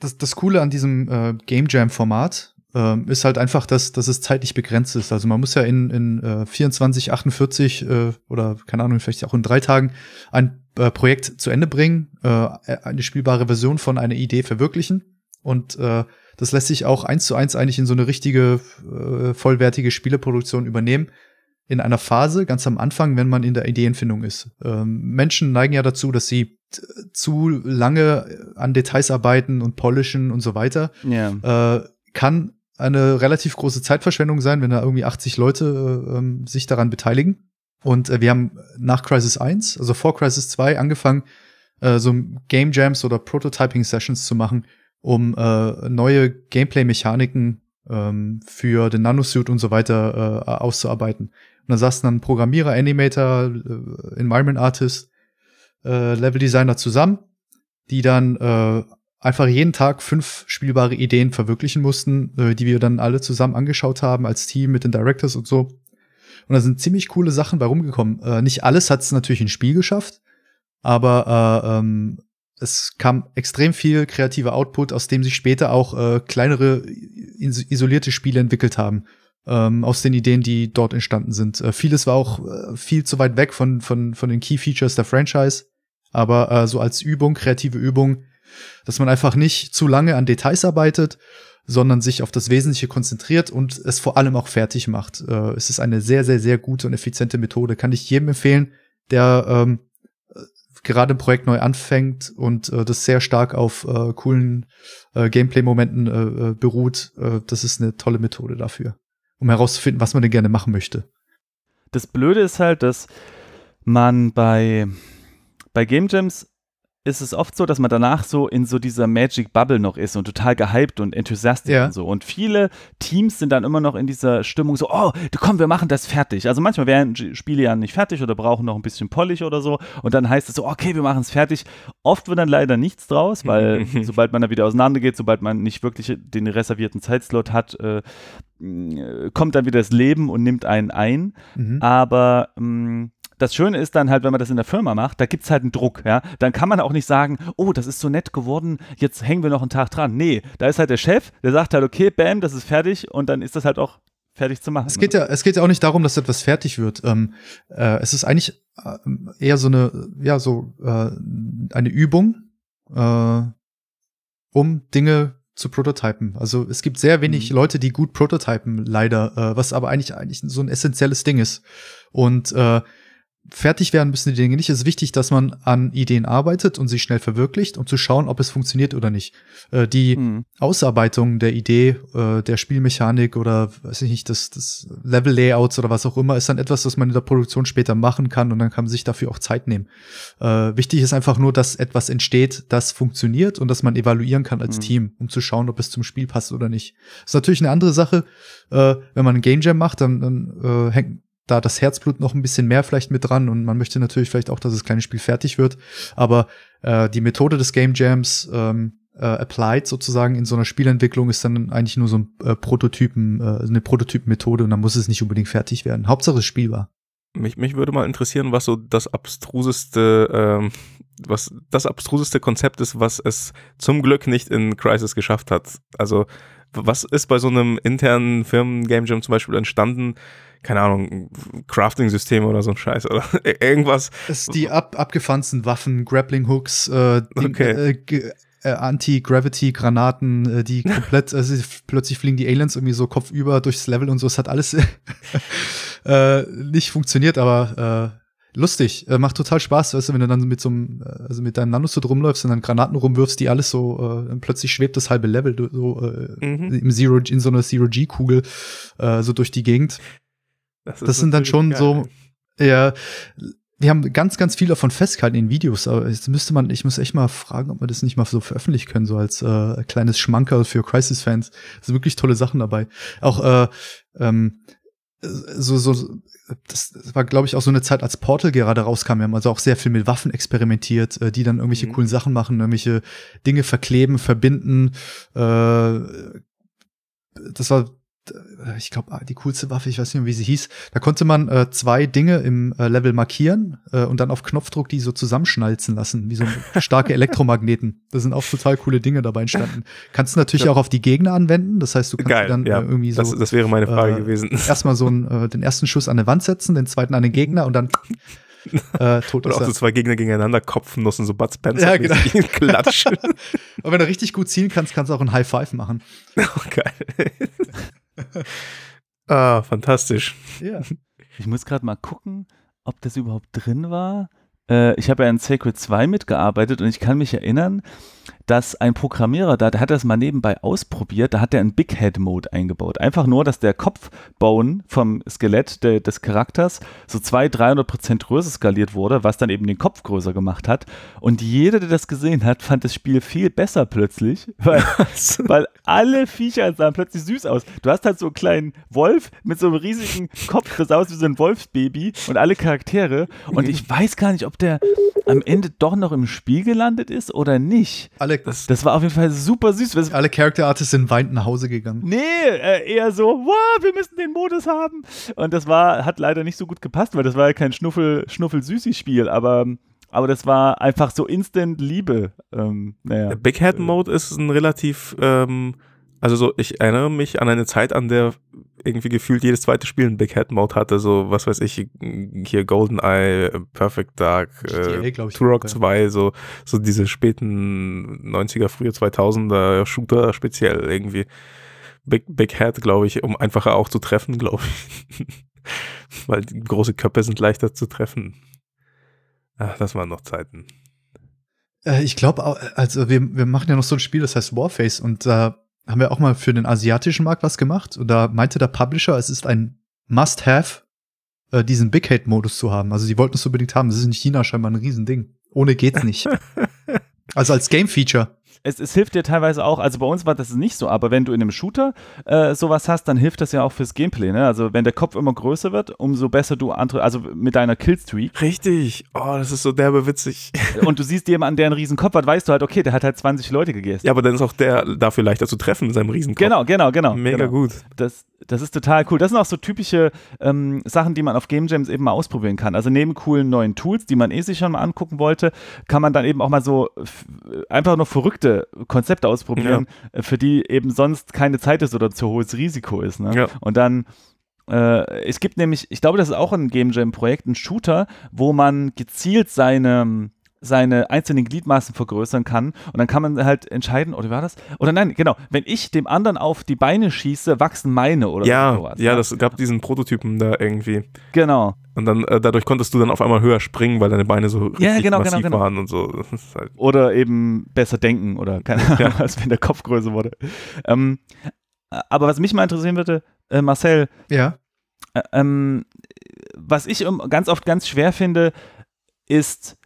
das, das Coole an diesem äh, Game Jam-Format ähm, ist halt einfach, dass, dass es zeitlich begrenzt ist. Also man muss ja in, in äh, 24, 48 äh, oder keine Ahnung, vielleicht auch in drei Tagen ein äh, Projekt zu Ende bringen, äh, eine spielbare Version von einer Idee verwirklichen. Und äh, das lässt sich auch eins zu eins eigentlich in so eine richtige, äh, vollwertige Spieleproduktion übernehmen. In einer Phase, ganz am Anfang, wenn man in der Ideenfindung ist. Ähm, Menschen neigen ja dazu, dass sie zu lange an Details arbeiten und polischen und so weiter, yeah. äh, kann eine relativ große Zeitverschwendung sein, wenn da irgendwie 80 Leute äh, ähm, sich daran beteiligen. Und äh, wir haben nach Crisis 1, also vor Crisis 2, angefangen, äh, so Game Jams oder Prototyping Sessions zu machen, um äh, neue Gameplay-Mechaniken ähm, für den Nanosuit und so weiter äh, auszuarbeiten. Und da saßen dann Programmierer, Animator, äh, Environment Artist äh, Leveldesigner zusammen, die dann äh, einfach jeden Tag fünf spielbare Ideen verwirklichen mussten, äh, die wir dann alle zusammen angeschaut haben als Team mit den Directors und so. Und da sind ziemlich coole Sachen bei rumgekommen. Äh, nicht alles hat es natürlich ins Spiel geschafft, aber äh, ähm, es kam extrem viel kreativer Output, aus dem sich später auch äh, kleinere isolierte Spiele entwickelt haben. Ähm, aus den Ideen, die dort entstanden sind. Äh, vieles war auch äh, viel zu weit weg von, von, von den Key Features der Franchise aber äh, so als Übung, kreative Übung, dass man einfach nicht zu lange an Details arbeitet, sondern sich auf das Wesentliche konzentriert und es vor allem auch fertig macht. Äh, es ist eine sehr, sehr, sehr gute und effiziente Methode. Kann ich jedem empfehlen, der ähm, gerade ein Projekt neu anfängt und äh, das sehr stark auf äh, coolen äh, Gameplay-Momenten äh, äh beruht. Äh, das ist eine tolle Methode dafür, um herauszufinden, was man denn gerne machen möchte. Das Blöde ist halt, dass man bei bei Game Jams ist es oft so, dass man danach so in so dieser Magic Bubble noch ist und total gehypt und enthusiastisch ja. und so. Und viele Teams sind dann immer noch in dieser Stimmung so, oh, komm, wir machen das fertig. Also manchmal werden Spiele ja nicht fertig oder brauchen noch ein bisschen Polish oder so. Und dann heißt es so, okay, wir machen es fertig. Oft wird dann leider nichts draus, weil sobald man da wieder auseinandergeht, sobald man nicht wirklich den reservierten Zeitslot hat, äh, kommt dann wieder das Leben und nimmt einen ein. Mhm. Aber mh, das Schöne ist dann halt, wenn man das in der Firma macht, da gibt es halt einen Druck, ja. Dann kann man auch nicht sagen, oh, das ist so nett geworden, jetzt hängen wir noch einen Tag dran. Nee, da ist halt der Chef, der sagt halt, okay, bam, das ist fertig und dann ist das halt auch fertig zu machen. Es geht ja, es geht ja auch nicht darum, dass etwas fertig wird. Ähm, äh, es ist eigentlich äh, eher so eine, ja, so äh, eine Übung, äh, um Dinge zu prototypen. Also es gibt sehr wenig mhm. Leute, die gut prototypen, leider, äh, was aber eigentlich eigentlich so ein essentielles Ding ist. Und äh, fertig werden müssen die Dinge nicht. Es ist wichtig, dass man an Ideen arbeitet und sie schnell verwirklicht, um zu schauen, ob es funktioniert oder nicht. Äh, die mhm. Ausarbeitung der Idee, äh, der Spielmechanik oder weiß ich nicht, das, das Level-Layouts oder was auch immer, ist dann etwas, was man in der Produktion später machen kann und dann kann man sich dafür auch Zeit nehmen. Äh, wichtig ist einfach nur, dass etwas entsteht, das funktioniert und dass man evaluieren kann als mhm. Team, um zu schauen, ob es zum Spiel passt oder nicht. Das ist natürlich eine andere Sache, wenn man ein Game Jam macht, dann, dann hängt da das Herzblut noch ein bisschen mehr vielleicht mit dran und man möchte natürlich vielleicht auch, dass das kleine Spiel fertig wird. Aber äh, die Methode des Game Jams ähm, äh, applied sozusagen in so einer Spielentwicklung ist dann eigentlich nur so ein äh, Prototypen, äh, eine Prototypenmethode und dann muss es nicht unbedingt fertig werden. Hauptsache es spielbar. Mich, mich würde mal interessieren, was so das abstruseste, ähm, was das abstruseste Konzept ist, was es zum Glück nicht in Crisis geschafft hat. Also was ist bei so einem internen Firmen-Game Jam zum Beispiel entstanden? Keine Ahnung, Crafting-System oder so ein Scheiß oder irgendwas. Das die ab, abgefahrensten Waffen, Grappling-Hooks, äh, okay. äh, äh, Anti-Gravity-Granaten, äh, die komplett, also plötzlich fliegen die Aliens irgendwie so kopfüber durchs Level und so. Es hat alles äh, nicht funktioniert, aber äh, lustig, äh, macht total Spaß, weißt du, wenn du dann mit so einem, äh, also mit deinem Nanosuit rumläufst und dann Granaten rumwirfst, die alles so, äh, plötzlich schwebt das halbe Level so äh, mhm. im Zero, in so einer Zero-G-Kugel äh, so durch die Gegend. Das, das sind dann schon geil. so, ja, wir haben ganz, ganz viel davon festgehalten in Videos, aber jetzt müsste man, ich muss echt mal fragen, ob wir das nicht mal so veröffentlichen können, so als äh, kleines Schmankerl für Crisis-Fans. Es sind wirklich tolle Sachen dabei. Auch äh, ähm, so, so, das war, glaube ich, auch so eine Zeit, als Portal gerade rauskam. Wir haben also auch sehr viel mit Waffen experimentiert, äh, die dann irgendwelche mhm. coolen Sachen machen, irgendwelche Dinge verkleben, verbinden. Äh, das war ich glaube, die coolste Waffe, ich weiß nicht mehr, wie sie hieß. Da konnte man äh, zwei Dinge im äh, Level markieren äh, und dann auf Knopfdruck die so zusammenschnalzen lassen, wie so starke Elektromagneten. Da sind auch total coole Dinge dabei entstanden. Kannst du natürlich ja. auch auf die Gegner anwenden. Das heißt, du kannst Geil, dann ja. äh, irgendwie so. Das, das wäre meine Frage äh, gewesen. Erstmal so einen, äh, den ersten Schuss an eine Wand setzen, den zweiten an den Gegner und dann äh, tot Oder auch so zwei Gegner gegeneinander kopfen müssen, so Bud Spencer. Ja, genau. Klatsch. Und wenn du richtig gut zielen kannst, kannst du auch einen High Five machen. Oh, geil. ah, fantastisch. Ja. Ich muss gerade mal gucken, ob das überhaupt drin war. Äh, ich habe ja in Sacred 2 mitgearbeitet und ich kann mich erinnern, dass ein Programmierer da, der hat das mal nebenbei ausprobiert, da hat er einen Big Head Mode eingebaut. Einfach nur, dass der Kopfbone vom Skelett de, des Charakters so 200, 300 Prozent größer skaliert wurde, was dann eben den Kopf größer gemacht hat. Und jeder, der das gesehen hat, fand das Spiel viel besser plötzlich, weil, weil alle Viecher sahen plötzlich süß aus. Du hast halt so einen kleinen Wolf mit so einem riesigen Kopf, das aus wie so ein Wolfsbaby und alle Charaktere. Und ich weiß gar nicht, ob der am Ende doch noch im Spiel gelandet ist oder nicht. Alle, das, das war auf jeden Fall super süß. Alle Character Artists sind weinend nach Hause gegangen. Nee, äh, eher so, wow, wir müssen den Modus haben. Und das war, hat leider nicht so gut gepasst, weil das war ja kein Schnuffel, Schnuffel-Süßi-Spiel, aber aber das war einfach so instant Liebe. Ähm, naja. Big Head Mode ist ein relativ ähm, also so, ich erinnere mich an eine Zeit, an der irgendwie gefühlt jedes zweite Spiel einen Big Head Mode hatte, so was weiß ich, hier GoldenEye, Perfect Dark, äh, Turok 2, so, so diese späten 90er, frühe 2000er Shooter speziell irgendwie. Big, Big Head, glaube ich, um einfacher auch zu treffen, glaube ich. Weil große Köpfe sind leichter zu treffen. Ach, das waren noch Zeiten. Äh, ich glaube, also wir, wir machen ja noch so ein Spiel, das heißt Warface und da äh, haben wir auch mal für den asiatischen Markt was gemacht und da meinte der Publisher, es ist ein Must-Have, äh, diesen Big Hate-Modus zu haben. Also sie wollten es unbedingt haben. Das ist in China scheinbar ein Riesending. Ohne geht's nicht. also als Game-Feature es, es, hilft dir teilweise auch, also bei uns war das nicht so, aber wenn du in einem Shooter äh, sowas hast, dann hilft das ja auch fürs Gameplay. Ne? Also wenn der Kopf immer größer wird, umso besser du andere, also mit deiner Killstreak. Richtig. Oh, das ist so derbe witzig. Und du siehst jemanden, der einen riesen Kopf hat, weißt du halt, okay, der hat halt 20 Leute gegessen. Ja, aber dann ist auch der dafür leichter zu treffen mit seinem Riesenkopf. Genau, genau, genau. Mega genau. gut. Das, das ist total cool. Das sind auch so typische ähm, Sachen, die man auf Game Jams eben mal ausprobieren kann. Also neben coolen neuen Tools, die man eh sich schon mal angucken wollte, kann man dann eben auch mal so einfach nur verrückte Konzepte ausprobieren, ja. Für die eben sonst keine Zeit ist oder zu hohes Risiko ist. Ne? Ja. Und dann äh, es gibt nämlich, ich glaube, das ist auch ein Game Jam Projekt, ein Shooter, wo man gezielt seine seine einzelnen Gliedmaßen vergrößern kann. Und dann kann man halt entscheiden, oder wie war das? Oder nein, genau, wenn ich dem anderen auf die Beine schieße, wachsen meine oder ja, sowas. Ja, das gab diesen Prototypen da irgendwie. Genau. Und dann äh, dadurch konntest du dann auf einmal höher springen, weil deine Beine so richtig Ja, genau, genau, massiv genau. waren und so. Halt, Oder eben besser denken oder keine Ahnung, als wenn der Kopf größer wurde. Ähm, aber was mich mal interessieren würde, äh, Marcel, Ja. Ä- ähm, was ich ganz oft ganz schwer finde, ist äh,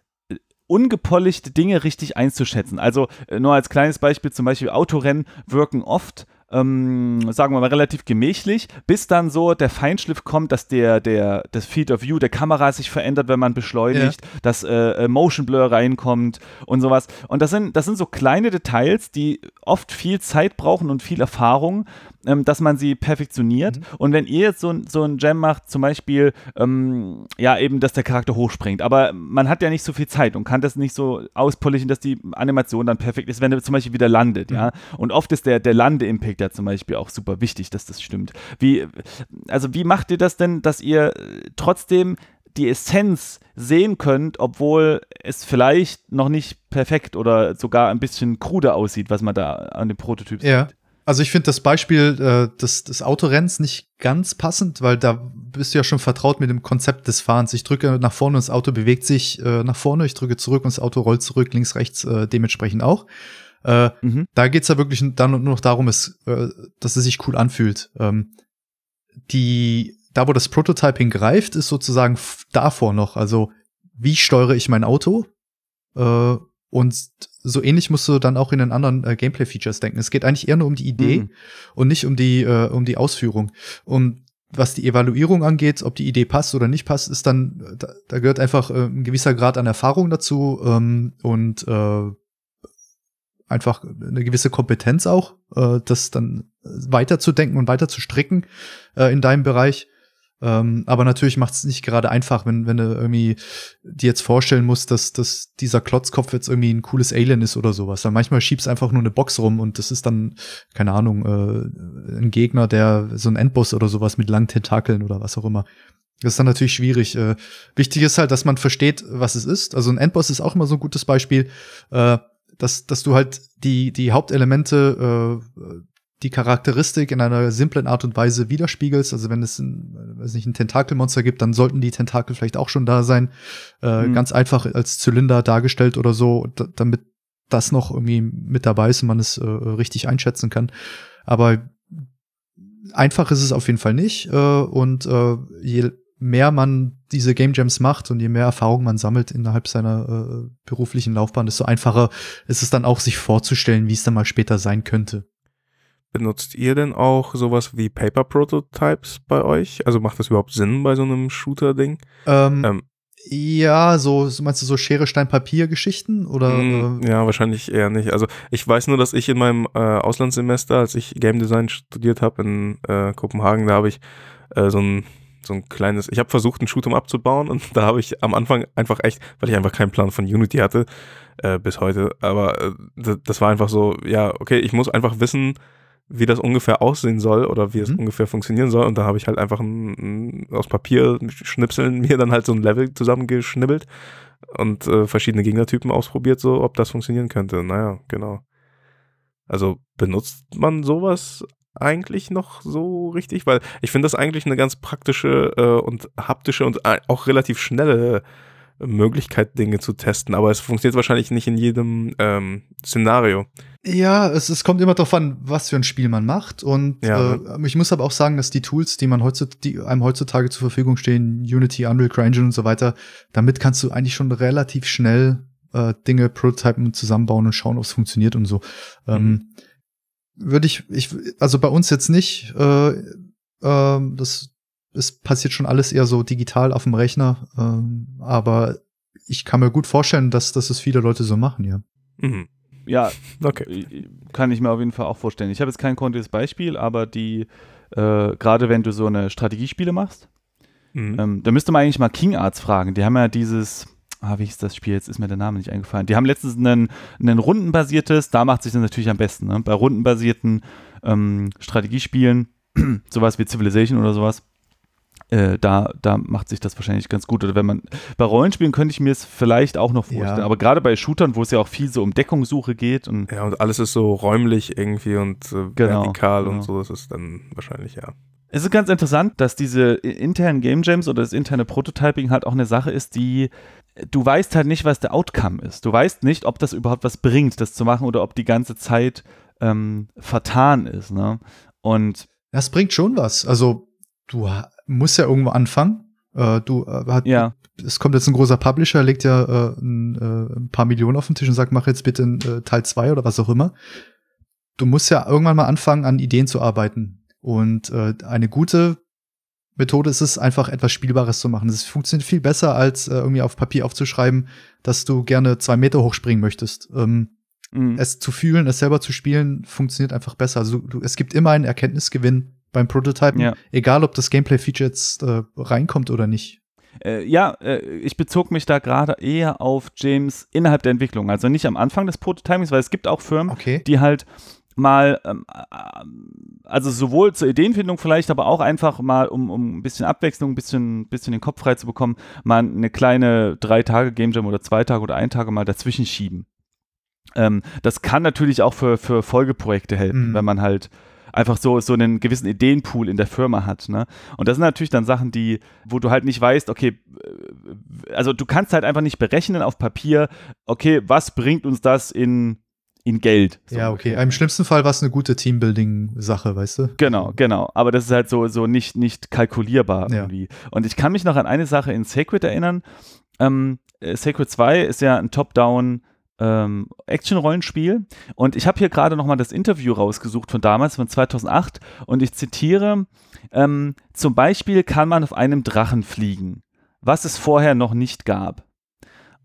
ungepolischte Dinge richtig einzuschätzen. Also äh, nur als kleines Beispiel, zum Beispiel Autorennen wirken oft ähm, sagen wir mal, relativ gemächlich, bis dann so der Feinschliff kommt, dass der, der, das Field of View der Kamera sich verändert, wenn man beschleunigt, dass äh, äh, Motion Blur reinkommt und sowas. Und das sind, das sind so kleine Details, die oft viel Zeit brauchen und viel Erfahrung, ähm, dass man sie perfektioniert. Und wenn ihr jetzt so, so ein Jam macht, zum Beispiel, ähm, ja, eben, dass der Charakter hochspringt, aber man hat ja nicht so viel Zeit und kann das nicht so auspolieren, dass die Animation dann perfekt ist, wenn er zum Beispiel wieder landet, ja. Und oft ist der, der Lande-Impact ja zum Beispiel auch super wichtig, dass das stimmt. Wie, also wie macht ihr das denn, dass ihr trotzdem die Essenz sehen könnt, obwohl es vielleicht noch nicht perfekt oder sogar ein bisschen krude aussieht, was man da an dem Prototyp Ja. sieht? Also ich finde das Beispiel äh, des, des Autorenns nicht ganz passend, weil da bist du ja schon vertraut mit dem Konzept des Fahrens. Ich drücke nach vorne und das Auto bewegt sich äh, nach vorne, ich drücke zurück und das Auto rollt zurück, links, rechts äh, dementsprechend auch. Äh, Mhm. da geht's ja wirklich dann nur noch darum, es, äh, dass es sich cool anfühlt. Ähm, die, da wo das Prototyping greift, ist sozusagen davor noch. Also, wie steuere ich mein Auto? Äh, und so ähnlich musst du dann auch in den anderen äh, Gameplay-Features denken. Es geht eigentlich eher nur um die Idee Mhm. und nicht um die, äh, um die Ausführung. Und was die Evaluierung angeht, ob die Idee passt oder nicht passt, ist dann, äh, da, da gehört einfach äh, ein gewisser Grad an Erfahrung dazu ähm, und äh, einfach eine gewisse Kompetenz auch, äh, das dann weiterzudenken und weiter zu stricken äh, in deinem Bereich. Ähm, aber natürlich macht es nicht gerade einfach, wenn, wenn du irgendwie dir jetzt vorstellen musst, dass, dass dieser Klotzkopf jetzt irgendwie ein cooles Alien ist oder sowas. Dann manchmal schiebst einfach nur eine Box rum und das ist dann, keine Ahnung, äh, ein Gegner, der so ein Endboss oder sowas mit langen Tentakeln oder was auch immer. Das ist dann natürlich schwierig. Äh, wichtig ist halt, dass man versteht, was es ist. Also ein Endboss ist auch immer so ein gutes Beispiel, äh, dass, dass du halt die, die Hauptelemente, äh, die Charakteristik in einer simplen Art und Weise widerspiegelst. Also wenn es ein, weiß nicht, ein Tentakelmonster gibt, dann sollten die Tentakel vielleicht auch schon da sein. Äh, Mhm. Ganz einfach als Zylinder dargestellt oder so, da, damit das noch irgendwie mit dabei ist und man es äh, richtig einschätzen kann. Aber einfach ist es auf jeden Fall nicht. Äh, und äh, je mehr man diese Game Jams macht und je mehr Erfahrung man sammelt innerhalb seiner äh, beruflichen Laufbahn, desto einfacher ist es dann auch, sich vorzustellen, wie es dann mal später sein könnte. Benutzt ihr denn auch sowas wie Paper Prototypes bei euch? Also macht das überhaupt Sinn bei so einem Shooter-Ding? Ähm, Ähm. Ja, so, meinst du so Schere, Stein, Papier Geschichten oder? Mm, äh, ja, wahrscheinlich eher nicht. Also ich weiß nur, dass ich in meinem äh, Auslandssemester, als ich Game Design studiert habe in äh, Kopenhagen, da habe ich äh, so ein so ein kleines, ich habe versucht, ein Shootum abzubauen und da habe ich am Anfang einfach echt, weil ich einfach keinen Plan von Unity hatte, äh, bis heute, aber äh, das war einfach so, ja, okay, ich muss einfach wissen, wie das ungefähr aussehen soll oder wie es Mhm. ungefähr funktionieren soll. Und da habe ich halt einfach ein, ein, aus Papier schnipseln mir dann halt so ein Level zusammengeschnibbelt und äh, verschiedene Gegnertypen ausprobiert, so ob das funktionieren könnte. Naja, genau. Also benutzt man sowas eigentlich noch so richtig? Weil ich finde das eigentlich eine ganz praktische äh, und haptische und äh, auch relativ schnelle Möglichkeit, Dinge zu testen. Aber es funktioniert wahrscheinlich nicht in jedem ähm, Szenario. Ja, es, es kommt immer darauf an, was für ein Spiel man macht. Und Ja, äh, ich muss aber auch sagen, dass die Tools, die man heutzutage, die einem heutzutage zur Verfügung stehen, Unity, Unreal CryEngine und so weiter, damit kannst du eigentlich schon relativ schnell äh, Dinge prototypen und zusammenbauen und schauen, ob es funktioniert und so. Ähm, Würde ich, ich, also bei uns jetzt nicht. Äh, ähm, das, es passiert schon alles eher so digital auf dem Rechner. Ähm, aber ich kann mir gut vorstellen, dass, dass es viele Leute so machen, ja. Mhm. Ja, Okay. kann ich mir auf jeden Fall auch vorstellen. Ich habe jetzt kein konkretes Beispiel, aber die, äh, gerade wenn du so eine Strategiespiele machst, Mhm. ähm, da müsste man eigentlich mal King Arts fragen. Die haben ja dieses, ah, wie hieß das Spiel? Jetzt ist mir der Name nicht eingefallen. Die haben letztens ein, ein rundenbasiertes, da macht sich das natürlich am besten, ne? bei rundenbasierten ähm, Strategiespielen, sowas wie Civilization oder sowas, äh, da, da macht sich das wahrscheinlich ganz gut. Oder wenn man bei Rollenspielen könnte ich mir es vielleicht auch noch vorstellen. Ja. Aber gerade bei Shootern, wo es ja auch viel so um Deckungssuche geht und ja und alles ist so räumlich irgendwie und äh, genau, vertikal genau. und so, das ist dann wahrscheinlich ja. Es ist ganz interessant, dass diese internen Game Jams oder das interne Prototyping halt auch eine Sache ist, die du weißt halt nicht, was der Outcome ist. Du weißt nicht, ob das überhaupt was bringt, das zu machen oder ob die ganze Zeit ähm, vertan ist. Ne? Und das bringt schon was. Also du musst ja irgendwo anfangen. Äh, du äh, hat, ja. es kommt jetzt ein großer Publisher, legt ja äh, ein, äh, ein, paar Millionen auf den Tisch und sagt, mach jetzt bitte ein, äh, Teil 2 oder was auch immer. Du musst ja irgendwann mal anfangen, an Ideen zu arbeiten. Und äh, eine gute Methode ist es, einfach etwas Spielbares zu machen. Es funktioniert viel besser, als äh, irgendwie auf Papier aufzuschreiben, dass du gerne zwei Meter hochspringen möchtest. Ähm, mhm. Es zu fühlen, es selber zu spielen, funktioniert einfach besser. Also du, es gibt immer einen Erkenntnisgewinn beim Prototypen, ja. egal ob das Gameplay-Feature jetzt äh, reinkommt oder nicht. Äh, ja, äh, ich bezog mich da gerade eher auf James innerhalb der Entwicklung, also nicht am Anfang des Prototypings, weil es gibt auch Firmen, okay. die halt mal, ähm, äh, also sowohl zur Ideenfindung vielleicht, aber auch einfach mal, um, um ein bisschen Abwechslung, ein bisschen, bisschen den Kopf frei zu bekommen, mal eine kleine drei Tage Game Jam oder zwei Tage oder ein Tage mal dazwischen schieben. Ähm, das kann natürlich auch für, für Folgeprojekte helfen, mhm. wenn man halt einfach so, so einen gewissen Ideenpool in der Firma hat. Ne? Und das sind natürlich dann Sachen, die, wo du halt nicht weißt, okay, äh, also du kannst halt einfach nicht berechnen auf Papier, okay, was bringt uns das in in Geld. So ja, okay. Im schlimmsten Fall war es eine gute Teambuilding-Sache, weißt du? Genau, genau. Aber das ist halt so, so nicht, nicht kalkulierbar ja. irgendwie. Und ich kann mich noch an eine Sache in Sacred erinnern. Ähm, äh, Sacred 2 ist ja ein Top-Down- ähm, Action-Rollenspiel. Und ich habe hier gerade nochmal das Interview rausgesucht von damals, von 2008. Und ich zitiere, ähm, zum Beispiel kann man auf einem Drachen fliegen, was es vorher noch nicht gab.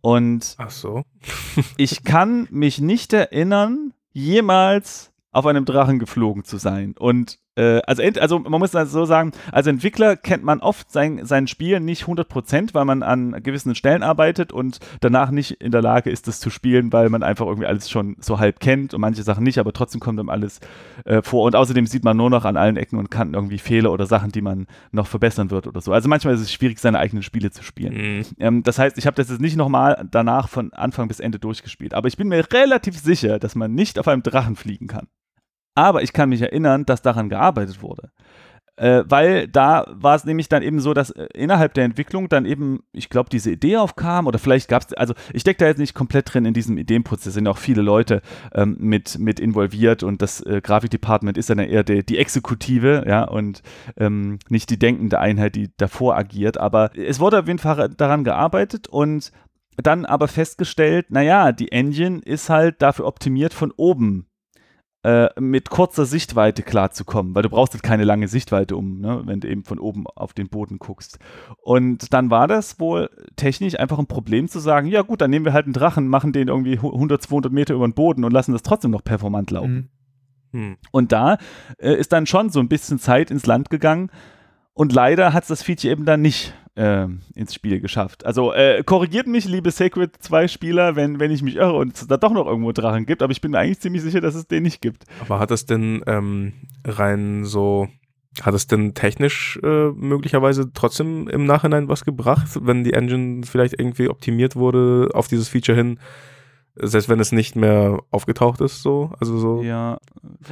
Und Ach so. ich kann mich nicht erinnern, jemals auf einem Drachen geflogen zu sein. Und äh, also, also man muss also so sagen, als Entwickler kennt man oft sein, sein Spiel nicht 100%, weil man an gewissen Stellen arbeitet und danach nicht in der Lage ist, das zu spielen, weil man einfach irgendwie alles schon so halb kennt und manche Sachen nicht, aber trotzdem kommt einem alles äh, vor. Und außerdem sieht man nur noch an allen Ecken und Kanten irgendwie Fehler oder Sachen, die man noch verbessern wird oder so. Also manchmal ist es schwierig, seine eigenen Spiele zu spielen. Mhm. Ähm, das heißt, ich habe das jetzt nicht nochmal danach von Anfang bis Ende durchgespielt, aber ich bin mir relativ sicher, dass man nicht auf einem Drachen fliegen kann. Aber ich kann mich erinnern, dass daran gearbeitet wurde. Äh, weil da war es nämlich dann eben so, dass äh, innerhalb der Entwicklung dann eben, ich glaube, diese Idee aufkam oder vielleicht gab es, also ich stecke da jetzt nicht komplett drin in diesem Ideenprozess, sind auch viele Leute ähm, mit, mit involviert und das äh, Grafikdepartment ist dann eher die, die Exekutive, ja, und ähm, nicht die denkende Einheit, die davor agiert. Aber es wurde auf jeden Fall daran gearbeitet und dann aber festgestellt, naja, die Engine ist halt dafür optimiert, von oben äh, mit kurzer Sichtweite klarzukommen, weil du brauchst halt keine lange Sichtweite, um, ne, wenn du eben von oben auf den Boden guckst. Und dann war das wohl technisch einfach ein Problem zu sagen, ja gut, dann nehmen wir halt einen Drachen, machen den irgendwie 100, 200 Meter über den Boden und lassen das trotzdem noch performant laufen. Mhm. Hm. Und da äh, ist dann schon so ein bisschen Zeit ins Land gegangen. Und leider hat es das Feature eben dann nicht ins Spiel geschafft. Also äh, korrigiert mich, liebe Sacred 2 Spieler, wenn, wenn ich mich irre und es da doch noch irgendwo Drachen gibt, aber ich bin mir eigentlich ziemlich sicher, dass es den nicht gibt. Aber hat es denn ähm, rein so, hat es denn technisch äh, möglicherweise trotzdem im Nachhinein was gebracht, wenn die Engine vielleicht irgendwie optimiert wurde auf dieses Feature hin? Selbst wenn es nicht mehr aufgetaucht ist, so, also so. Ja,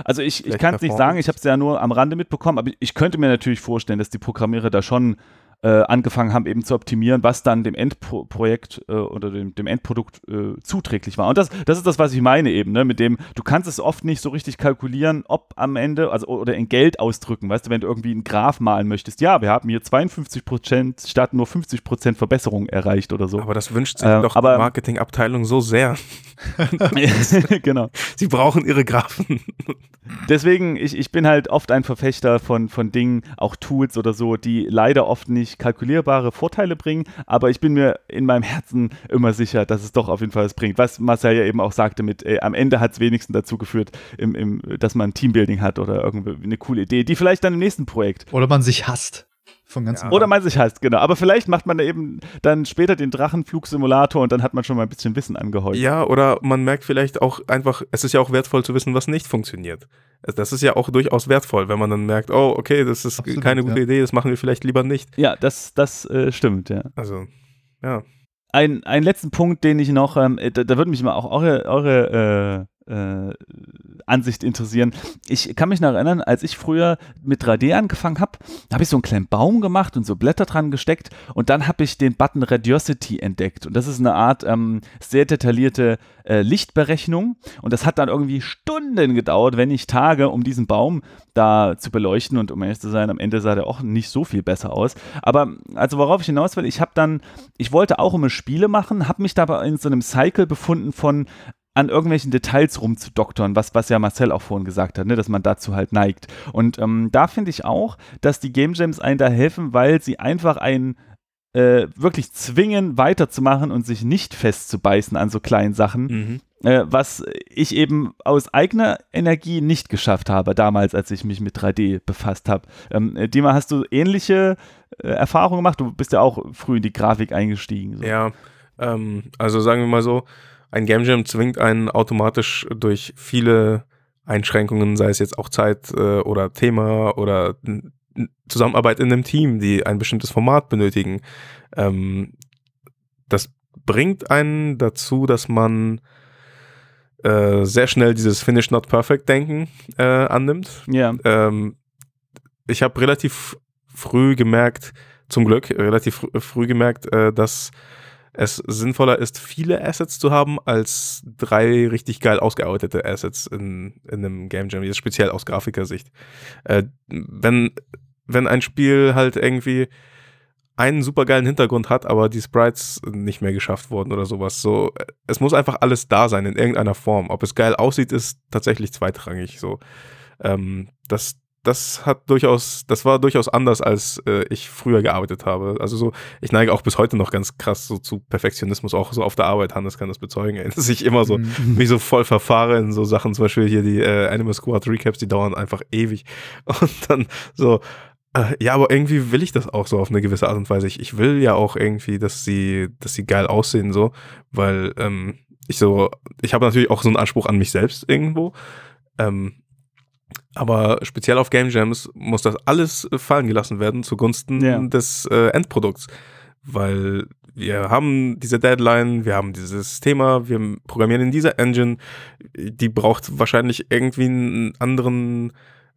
also ich, ich kann es nicht sagen, ich habe es ja nur am Rande mitbekommen, aber ich könnte mir natürlich vorstellen, dass die Programmierer da schon äh, angefangen haben, eben zu optimieren, was dann dem Endprojekt äh, oder dem, dem Endprodukt äh, zuträglich war. Und das, das ist das, was ich meine eben, ne? mit dem, du kannst es oft nicht so richtig kalkulieren, ob am Ende, also oder in Geld ausdrücken, weißt du, wenn du irgendwie einen Graph malen möchtest, ja, wir haben hier 52 Prozent statt nur 50 Prozent Verbesserung erreicht oder so. Aber das wünscht sich ähm, doch die Marketingabteilung so sehr. genau. Sie brauchen ihre Graphen. Deswegen, ich, ich bin halt oft ein Verfechter von, von Dingen, auch Tools oder so, die leider oft nicht nicht kalkulierbare Vorteile bringen, aber ich bin mir in meinem Herzen immer sicher, dass es doch auf jeden Fall was bringt. Was Marcel ja eben auch sagte mit, ey, am Ende hat es wenigstens dazu geführt, im, im, dass man Teambuilding hat oder irgendwie eine coole Idee, die vielleicht dann im nächsten Projekt. Oder man sich hasst. Von ganz ja. Oder man sich heißt, genau. Aber vielleicht macht man da eben dann später den Drachenflugsimulator und dann hat man schon mal ein bisschen Wissen angehäuft. Ja, oder man merkt vielleicht auch einfach, es ist ja auch wertvoll zu wissen, was nicht funktioniert. Das ist ja auch durchaus wertvoll, wenn man dann merkt, oh, okay, das ist Absolut, keine gute ja. Idee, das machen wir vielleicht lieber nicht. Ja, das, das äh, stimmt, ja. Also, ja. Ein, einen letzten Punkt, den ich noch, ähm, da, da würde mich mal auch eure, eure äh, Ansicht interessieren. Ich kann mich noch erinnern, als ich früher mit 3D angefangen habe, habe ich so einen kleinen Baum gemacht und so Blätter dran gesteckt und dann habe ich den Button Radiosity entdeckt und das ist eine Art ähm, sehr detaillierte äh, Lichtberechnung und das hat dann irgendwie Stunden gedauert, wenn nicht Tage, um diesen Baum da zu beleuchten und um ehrlich zu sein, am Ende sah der auch nicht so viel besser aus. Aber also worauf ich hinaus will, ich habe dann, ich wollte auch immer Spiele machen, habe mich dabei in so einem Cycle befunden von an irgendwelchen Details rumzudoktern, was, was ja Marcel auch vorhin gesagt hat, ne, dass man dazu halt neigt. Und ähm, da finde ich auch, dass die Game Jams einen da helfen, weil sie einfach einen äh, wirklich zwingen, weiterzumachen und sich nicht festzubeißen an so kleinen Sachen, mhm. äh, was ich eben aus eigener Energie nicht geschafft habe, damals, als ich mich mit 3D befasst habe. Ähm, äh, Dima, hast du ähnliche äh, Erfahrungen gemacht? Du bist ja auch früh in die Grafik eingestiegen. So. Ja, ähm, also sagen wir mal so, ein Game Jam zwingt einen automatisch durch viele Einschränkungen, sei es jetzt auch Zeit äh, oder Thema oder Zusammenarbeit in einem Team, die ein bestimmtes Format benötigen. Ähm, das bringt einen dazu, dass man äh, sehr schnell dieses Finish Not Perfect Denken äh, annimmt. Ja. Ähm, ich habe relativ früh gemerkt, zum Glück, relativ fr früh gemerkt, äh, dass es sinnvoller ist, viele Assets zu haben, als drei richtig geil ausgearbeitete Assets in, in einem Game Jam, speziell aus Grafikersicht. Äh, wenn, wenn ein Spiel halt irgendwie einen supergeilen Hintergrund hat, aber die Sprites nicht mehr geschafft wurden oder sowas. So, es muss einfach alles da sein in irgendeiner Form. Ob es geil aussieht, ist tatsächlich zweitrangig. So, ähm, das, das hat durchaus, das war durchaus anders, als äh, ich früher gearbeitet habe. Also so, ich neige auch bis heute noch ganz krass so zu Perfektionismus, auch so auf der Arbeit. Hannes kann das bezeugen, ey, dass ich immer so mhm. mich so voll verfahre in so Sachen, zum Beispiel hier die äh, Animal Squad Recaps, die dauern einfach ewig. Und dann so, äh, ja, aber irgendwie will ich das auch so auf eine gewisse Art und Weise. Ich, ich will ja auch irgendwie, dass sie, dass sie geil aussehen, so, weil ähm, ich so, ich habe natürlich auch so einen Anspruch an mich selbst irgendwo. Ähm, aber speziell auf Game Jams muss das alles fallen gelassen werden zugunsten ja. des äh, Endprodukts. Weil wir haben diese Deadline, wir haben dieses Thema, wir programmieren in dieser Engine, die braucht wahrscheinlich irgendwie einen anderen,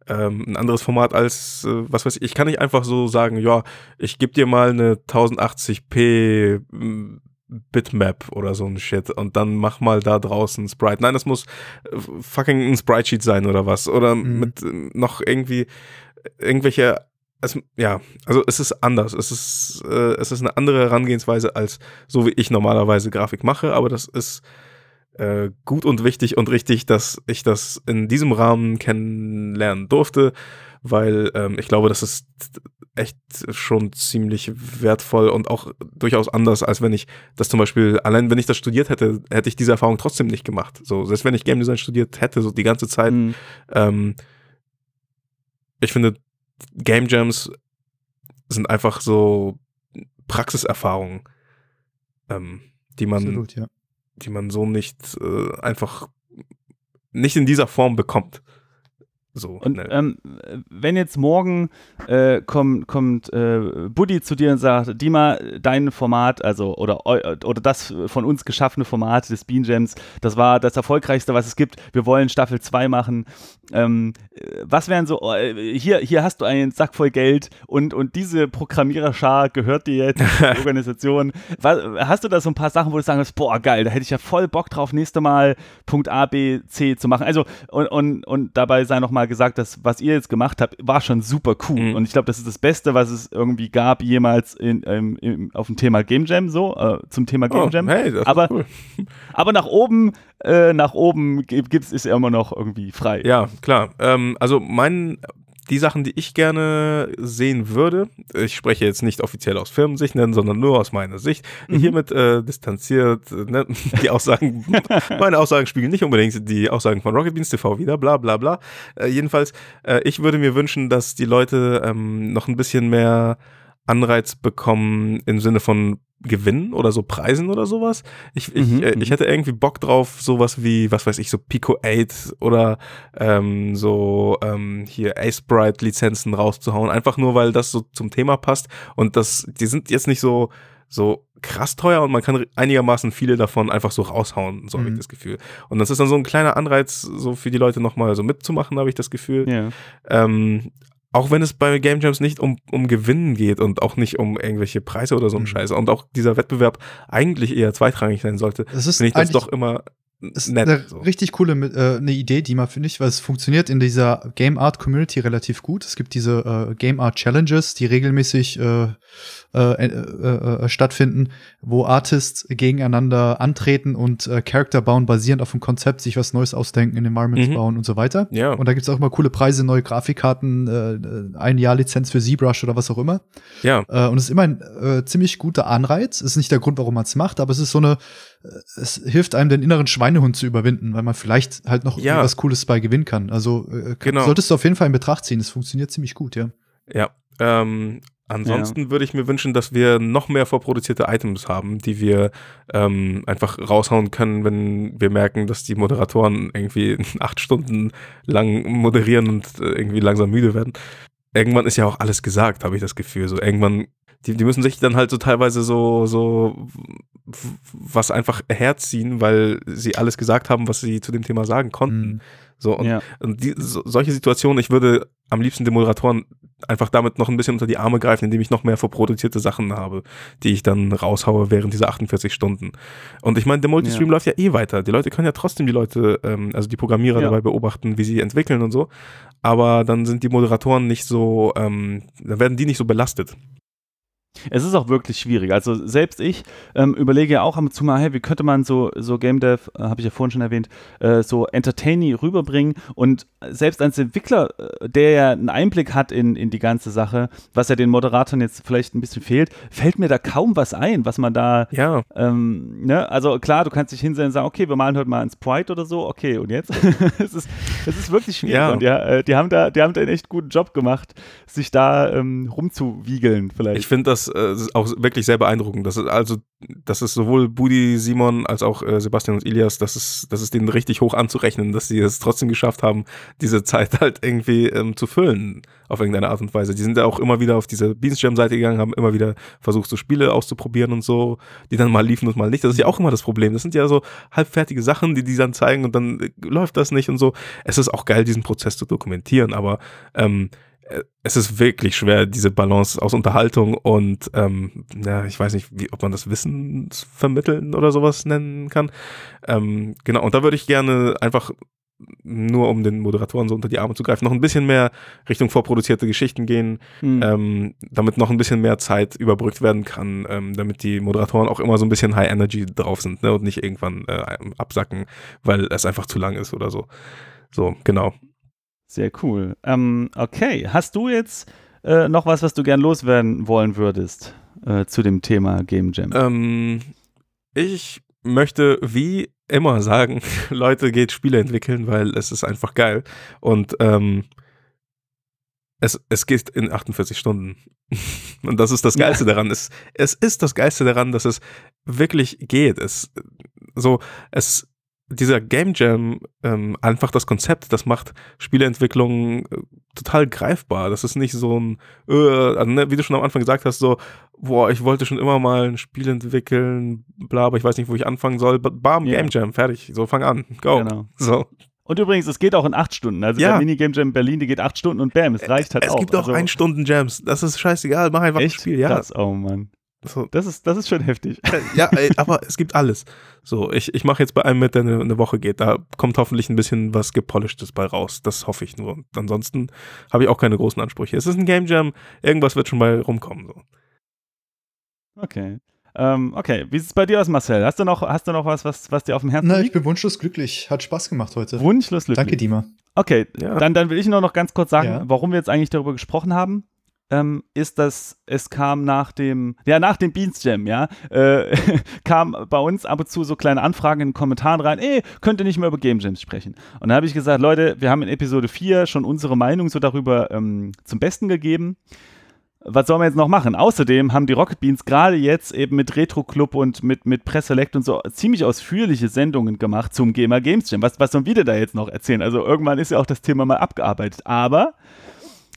ähm, ein anderes Format als, äh, was weiß ich, ich kann nicht einfach so sagen, ja, ich gebe dir mal eine 1080p Bitmap oder so ein Shit und dann mach mal da draußen Sprite. Nein, das muss äh, fucking ein Sprite-Sheet sein oder was. Oder mhm. mit äh, noch irgendwie irgendwelche. Es, ja, also es ist anders. Es ist, äh, es ist eine andere Herangehensweise als so, wie ich normalerweise Grafik mache, aber das ist äh, gut und wichtig und richtig, dass ich das in diesem Rahmen kennenlernen durfte, weil ähm, ich glaube, das ist echt schon ziemlich wertvoll und auch durchaus anders, als wenn ich das zum Beispiel, allein wenn ich das studiert hätte, hätte ich diese Erfahrung trotzdem nicht gemacht. So, selbst wenn ich Game Design studiert hätte, so die ganze Zeit. Mhm. Ähm, ich finde, Game Jams sind einfach so Praxiserfahrungen, ähm, die man, Absolut, ja. die man so nicht äh, einfach nicht in dieser Form bekommt. So, und ähm, wenn jetzt morgen äh, kommt, kommt äh, Buddy zu dir und sagt, Dima, dein Format, also oder, oder das von uns geschaffene Format des Bean Jams, das war das erfolgreichste, was es gibt. Wir wollen Staffel 2 machen. Ähm, was wären so, äh, hier, hier hast du einen Sack voll Geld und, und diese Programmiererschar gehört dir jetzt, die Organisation. Was, hast du da so ein paar Sachen, wo du sagst, boah, geil, da hätte ich ja voll Bock drauf, nächste Mal Punkt A, B, C zu machen. Also, und, und, und dabei sei nochmal mal gesagt, dass was ihr jetzt gemacht habt, war schon super cool. Mhm. Und ich glaube, das ist das Beste, was es irgendwie gab jemals in, ähm, im, auf dem Thema Game Jam, so, äh, zum Thema Game oh, Jam. Hey, das aber, ist cool. aber nach oben, äh, nach oben gibt es ist ja immer noch irgendwie frei. Ja, klar. Ähm, also mein die Sachen, die ich gerne sehen würde, ich spreche jetzt nicht offiziell aus Firmensicht, ne, sondern nur aus meiner Sicht, mhm. hiermit äh, distanziert, ne, die Aussagen, meine Aussagen spiegeln nicht unbedingt die Aussagen von Rocket Beans TV wieder, bla bla bla. Äh, jedenfalls, äh, ich würde mir wünschen, dass die Leute ähm, noch ein bisschen mehr Anreiz bekommen im Sinne von gewinnen oder so Preisen oder sowas. Ich, ich, mhm, äh, ich mhm. hätte irgendwie Bock drauf, sowas wie, was weiß ich, so Pico 8 oder ähm, so ähm, hier Ace Bright Lizenzen rauszuhauen. Einfach nur, weil das so zum Thema passt. Und das, die sind jetzt nicht so, so krass teuer und man kann einigermaßen viele davon einfach so raushauen, so mhm. habe ich das Gefühl. Und das ist dann so ein kleiner Anreiz, so für die Leute nochmal so mitzumachen, habe ich das Gefühl. Ja. Ähm, auch wenn es bei Game Jams nicht um, um Gewinnen geht und auch nicht um irgendwelche Preise oder so ein mhm. Scheiße und auch dieser Wettbewerb eigentlich eher zweitrangig sein sollte, finde ich das doch immer ist nett, eine so. richtig coole äh, eine Idee, die man finde ich, weil es funktioniert in dieser Game Art Community relativ gut. Es gibt diese äh, Game Art Challenges, die regelmäßig äh, äh, äh, äh, stattfinden, wo Artists gegeneinander antreten und äh, Charakter bauen, basierend auf dem Konzept, sich was Neues ausdenken, in Environments mhm. bauen und so weiter. Ja. Und da gibt's auch immer coole Preise, neue Grafikkarten, äh, ein Jahr Lizenz für ZBrush oder was auch immer. Ja. Äh, und es ist immer ein äh, ziemlich guter Anreiz. Ist nicht der Grund, warum man es macht, aber es ist so eine, äh, es hilft einem, den inneren Schweinehund zu überwinden, weil man vielleicht halt noch ja. was Cooles bei gewinnen kann. Also äh, genau. solltest du auf jeden Fall in Betracht ziehen. Es funktioniert ziemlich gut, ja. Ja, ähm, Ansonsten ja. würde ich mir wünschen, dass wir noch mehr vorproduzierte Items haben, die wir ähm, einfach raushauen können, wenn wir merken, dass die Moderatoren irgendwie acht Stunden lang moderieren und äh, irgendwie langsam müde werden. Irgendwann ist ja auch alles gesagt, habe ich das Gefühl. So irgendwann, die, die müssen sich dann halt so teilweise so, so was einfach herziehen, weil sie alles gesagt haben, was sie zu dem Thema sagen konnten. Mhm. So, und, ja. und die, so, solche Situationen, ich würde am liebsten den Moderatoren einfach damit noch ein bisschen unter die Arme greifen, indem ich noch mehr vorproduzierte Sachen habe, die ich dann raushaue während dieser 48 Stunden. Und ich meine, der Multistream ja. läuft ja eh weiter. Die Leute können ja trotzdem die Leute, ähm, also die Programmierer ja. dabei beobachten, wie sie entwickeln und so. Aber dann sind die Moderatoren nicht so, ähm, dann werden die nicht so belastet. Es ist auch wirklich schwierig. Also selbst ich ähm, überlege ja auch ab und zu mal, hey, wie könnte man so, so Game Dev, äh, habe ich ja vorhin schon erwähnt, äh, so entertaining rüberbringen und selbst als Entwickler, äh, der ja einen Einblick hat in, in die ganze Sache, was ja den Moderatoren jetzt vielleicht ein bisschen fehlt, fällt mir da kaum was ein, was man da, ja. ähm, ne? also klar, du kannst dich hinsehen und sagen, okay, wir malen heute mal ein Sprite oder so, okay, und jetzt? es, ist, es ist wirklich schwierig ja. und ja, äh, die, haben da, die haben da einen echt guten Job gemacht, sich da ähm, rumzuwiegeln vielleicht. Ich finde das äh, auch wirklich sehr beeindruckend. Das ist also, das ist sowohl Budi, Simon als auch äh, Sebastian und Ilias, das ist, das ist denen richtig hoch anzurechnen, dass sie es trotzdem geschafft haben, diese Zeit halt irgendwie ähm, zu füllen auf irgendeine Art und Weise. Die sind ja auch immer wieder auf diese Beansjam-Seite gegangen, haben immer wieder versucht, so Spiele auszuprobieren und so, die dann mal liefen und mal nicht. Das ist ja auch immer das Problem. Das sind ja so halbfertige Sachen, die die dann zeigen und dann äh, läuft das nicht und so. Es ist auch geil, diesen Prozess zu dokumentieren, aber ähm, äh, es ist wirklich schwer, diese Balance aus Unterhaltung und, ähm, ja, ich weiß nicht, wie, ob man das Wissen vermitteln oder sowas nennen kann. Ähm, genau, und da würde ich gerne einfach nur um den Moderatoren so unter die Arme zu greifen, noch ein bisschen mehr Richtung vorproduzierte Geschichten gehen, mhm. ähm, damit noch ein bisschen mehr Zeit überbrückt werden kann, ähm, damit die Moderatoren auch immer so ein bisschen High Energy drauf sind ne, und nicht irgendwann äh, absacken, weil es einfach zu lang ist oder so. So, genau. Sehr cool. Ähm, okay, hast du jetzt äh, noch was, was du gern loswerden wollen würdest äh, zu dem Thema Game Jam? Ähm, ich möchte wie immer sagen, Leute, geht Spiele entwickeln, weil es ist einfach geil. Und ähm, es, es geht in 48 Stunden. Und das ist das Geilste daran. Es, es ist das Geilste daran, dass es wirklich geht. Es, so, es, dieser Game Jam, ähm, einfach das Konzept, das macht Spieleentwicklung äh, total greifbar. Das ist nicht so ein, äh, also, ne, wie du schon am Anfang gesagt hast, so, boah, ich wollte schon immer mal ein Spiel entwickeln, bla, aber ich weiß nicht, wo ich anfangen soll. Bam, yeah. Game Jam, fertig. So, fang an. Go. Genau. So. Und übrigens, es geht auch in acht Stunden. Also ja. der Minigame Jam Berlin, die geht acht Stunden und bam, es reicht halt es auch. Es gibt auch also, ein Stunden Jams. Das ist scheißegal, mach einfach echt? ein Spiel. Ja. Krass, oh Mann. So. Das, ist, das ist schon heftig. Ja, ey, aber es gibt alles. So, ich, ich mache jetzt bei einem mit, der eine, eine, Woche geht. Da kommt hoffentlich ein bisschen was Gepolischtes bei raus. Das hoffe ich nur. Und ansonsten habe ich auch keine großen Ansprüche. Es ist ein Game Jam, irgendwas wird schon mal rumkommen. So. Okay. Ähm, okay, wie sieht es bei dir aus, Marcel? Hast du noch, hast du noch was, was, was dir auf dem Herzen Na, liegt? ich bin wunschlos glücklich. Hat Spaß gemacht heute. Wunschlos glücklich. Danke, Dima. Okay, ja. dann, dann will ich nur noch ganz kurz sagen, ja. warum wir jetzt eigentlich darüber gesprochen haben ähm, ist, dass es kam nach dem, ja, nach dem Beans Jam, ja, äh, kam bei uns ab und zu so kleine Anfragen in den Kommentaren rein, ey, könnt ihr nicht mehr über Game Jams sprechen? Und da habe ich gesagt, Leute, wir haben in Episode 4 schon unsere Meinung so darüber ähm, zum Besten gegeben. was soll man jetzt noch machen? Außerdem haben die Rocket Beans gerade jetzt eben mit Retro Club und mit, mit Presselect und so ziemlich ausführliche Sendungen gemacht zum Gamer Games Jam. Was, was sollen wir da jetzt noch erzählen? Also irgendwann ist ja auch das Thema mal abgearbeitet. Aber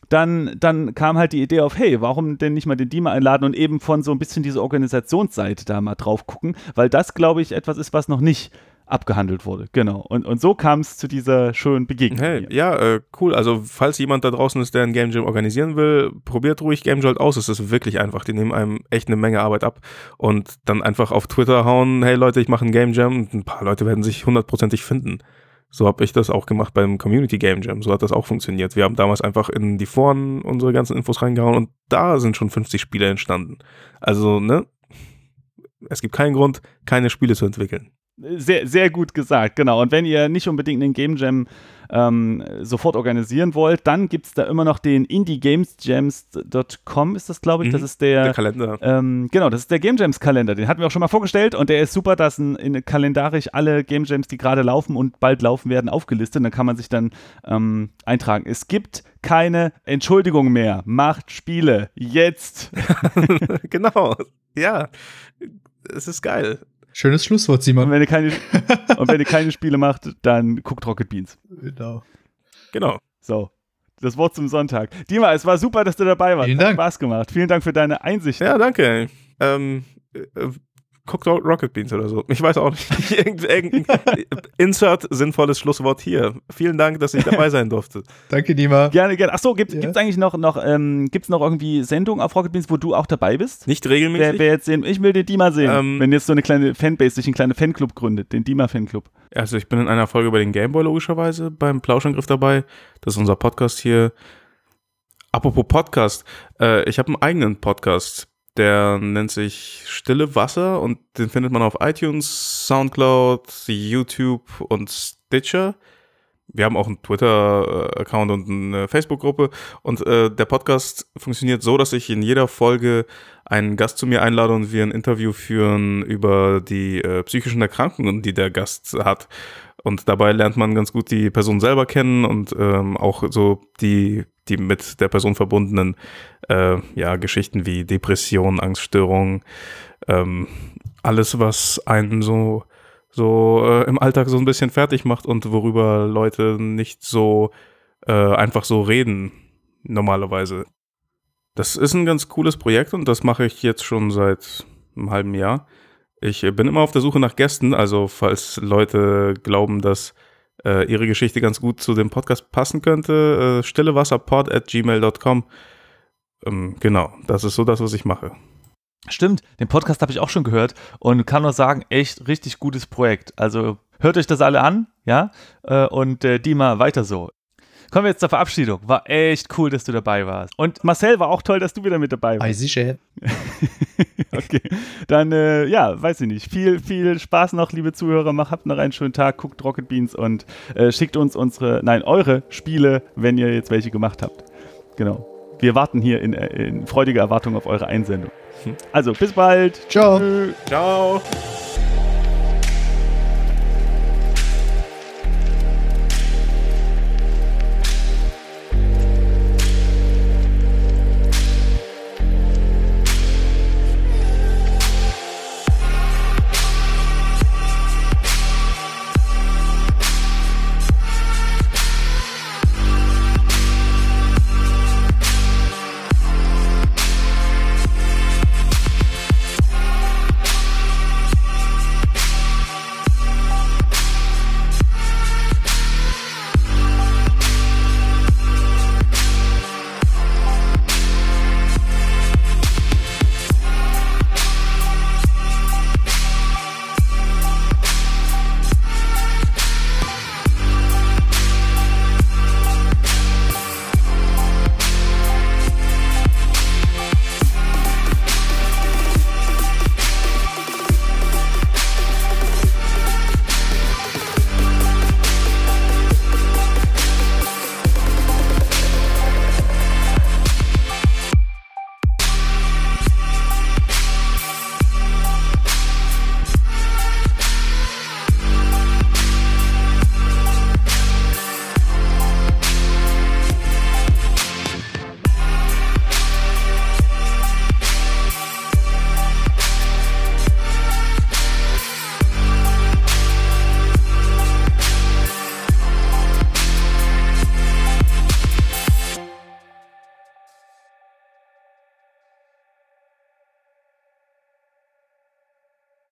dann, dann kam halt die Idee auf, hey, warum denn nicht mal den Dima einladen und eben von so ein bisschen diese Organisationsseite da mal drauf gucken, weil das, glaube ich, etwas ist, was noch nicht abgehandelt wurde. Genau. Und, und so kam es zu dieser schönen Begegnung. Hey, ja, äh, cool. Also, falls jemand da draußen ist, der ein Game Jam organisieren will, probiert ruhig Game Jolt aus. Es ist wirklich einfach. Die nehmen einem echt eine Menge Arbeit ab und dann einfach auf Twitter hauen, hey Leute, ich mache ein Game Jam und ein paar Leute werden sich hundertprozentig finden. So habe ich das auch gemacht beim Community Game Jam. So hat das auch funktioniert. Wir haben damals einfach in die Foren unsere ganzen Infos reingehauen und da sind schon 50 Spiele entstanden. Also, ne? Es gibt keinen Grund, keine Spiele zu entwickeln. Sehr, sehr gut gesagt, genau. Und wenn ihr nicht unbedingt einen Game Jam ähm, sofort organisieren wollt, dann gibt es da immer noch den indiegamesjams.com ist das, glaube ich. Mhm, das ist der, der Kalender. Ähm, genau, das ist der Game Jams Kalender. Den hatten wir auch schon mal vorgestellt und der ist super, dass in, in kalendarisch alle Game Jams, die gerade laufen und bald laufen werden, aufgelistet. Dann kann man sich dann ähm, eintragen. Es gibt keine Entschuldigung mehr. Macht Spiele. Jetzt. genau. Ja. Es ist geil. Schönes Schlusswort, Simon. Und wenn, ihr keine, und wenn ihr keine Spiele macht, dann guckt Rocket Beans. Genau. Genau. So. Das Wort zum Sonntag. Dima, es war super, dass du dabei warst. Vielen Dank. Hat Spaß gemacht. Vielen Dank für deine Einsicht. Ja, danke. Ähm, äh, guckt Rocket Beans oder so. Ich weiß auch nicht. Irgendein Insert sinnvolles Schlusswort hier. Vielen Dank, dass ich dabei sein durfte. Danke, Dima. Gerne, gerne. Achso, gibt es ja. eigentlich noch, noch, ähm, gibt's noch irgendwie Sendungen auf Rocket Beans, wo du auch dabei bist? Nicht regelmäßig. Wer, wer jetzt sehen, ich will den Dima sehen. Ähm, wenn jetzt so eine kleine Fanbase sich einen kleinen Fanclub gründet, den Dima-Fanclub. Also ich bin in einer Folge über den Gameboy logischerweise beim Plauschangriff dabei. Das ist unser Podcast hier. Apropos Podcast, äh, ich habe einen eigenen Podcast der nennt sich Stille Wasser und den findet man auf iTunes, Soundcloud, YouTube und Stitcher. Wir haben auch einen Twitter-Account und eine Facebook-Gruppe. Und äh, der Podcast funktioniert so, dass ich in jeder Folge einen Gast zu mir einlade und wir ein Interview führen über die äh, psychischen Erkrankungen, die der Gast hat. Und dabei lernt man ganz gut die Person selber kennen und ähm, auch so die die mit der Person verbundenen äh, ja, Geschichten wie Depression, Angststörungen, ähm, alles, was einen so, so äh, im Alltag so ein bisschen fertig macht und worüber Leute nicht so äh, einfach so reden, normalerweise. Das ist ein ganz cooles Projekt und das mache ich jetzt schon seit einem halben Jahr. Ich bin immer auf der Suche nach Gästen, also falls Leute glauben, dass äh, ihre Geschichte ganz gut zu dem Podcast passen könnte, äh, stillewasserpod at gmail.com. Ähm, genau, das ist so das, was ich mache. Stimmt, den Podcast habe ich auch schon gehört und kann nur sagen, echt richtig gutes Projekt. Also hört euch das alle an, ja, äh, und äh, Dima weiter so. Kommen wir jetzt zur Verabschiedung. War echt cool, dass du dabei warst. Und Marcel, war auch toll, dass du wieder mit dabei warst. Sicher. okay. Dann, äh, ja, weiß ich nicht. Viel, viel Spaß noch, liebe Zuhörer. Macht habt noch einen schönen Tag. Guckt Rocket Beans und äh, schickt uns unsere, nein, eure Spiele, wenn ihr jetzt welche gemacht habt. Genau. Wir warten hier in, äh, in freudiger Erwartung auf eure Einsendung. Hm. Also, bis bald. Ciao. Ciao.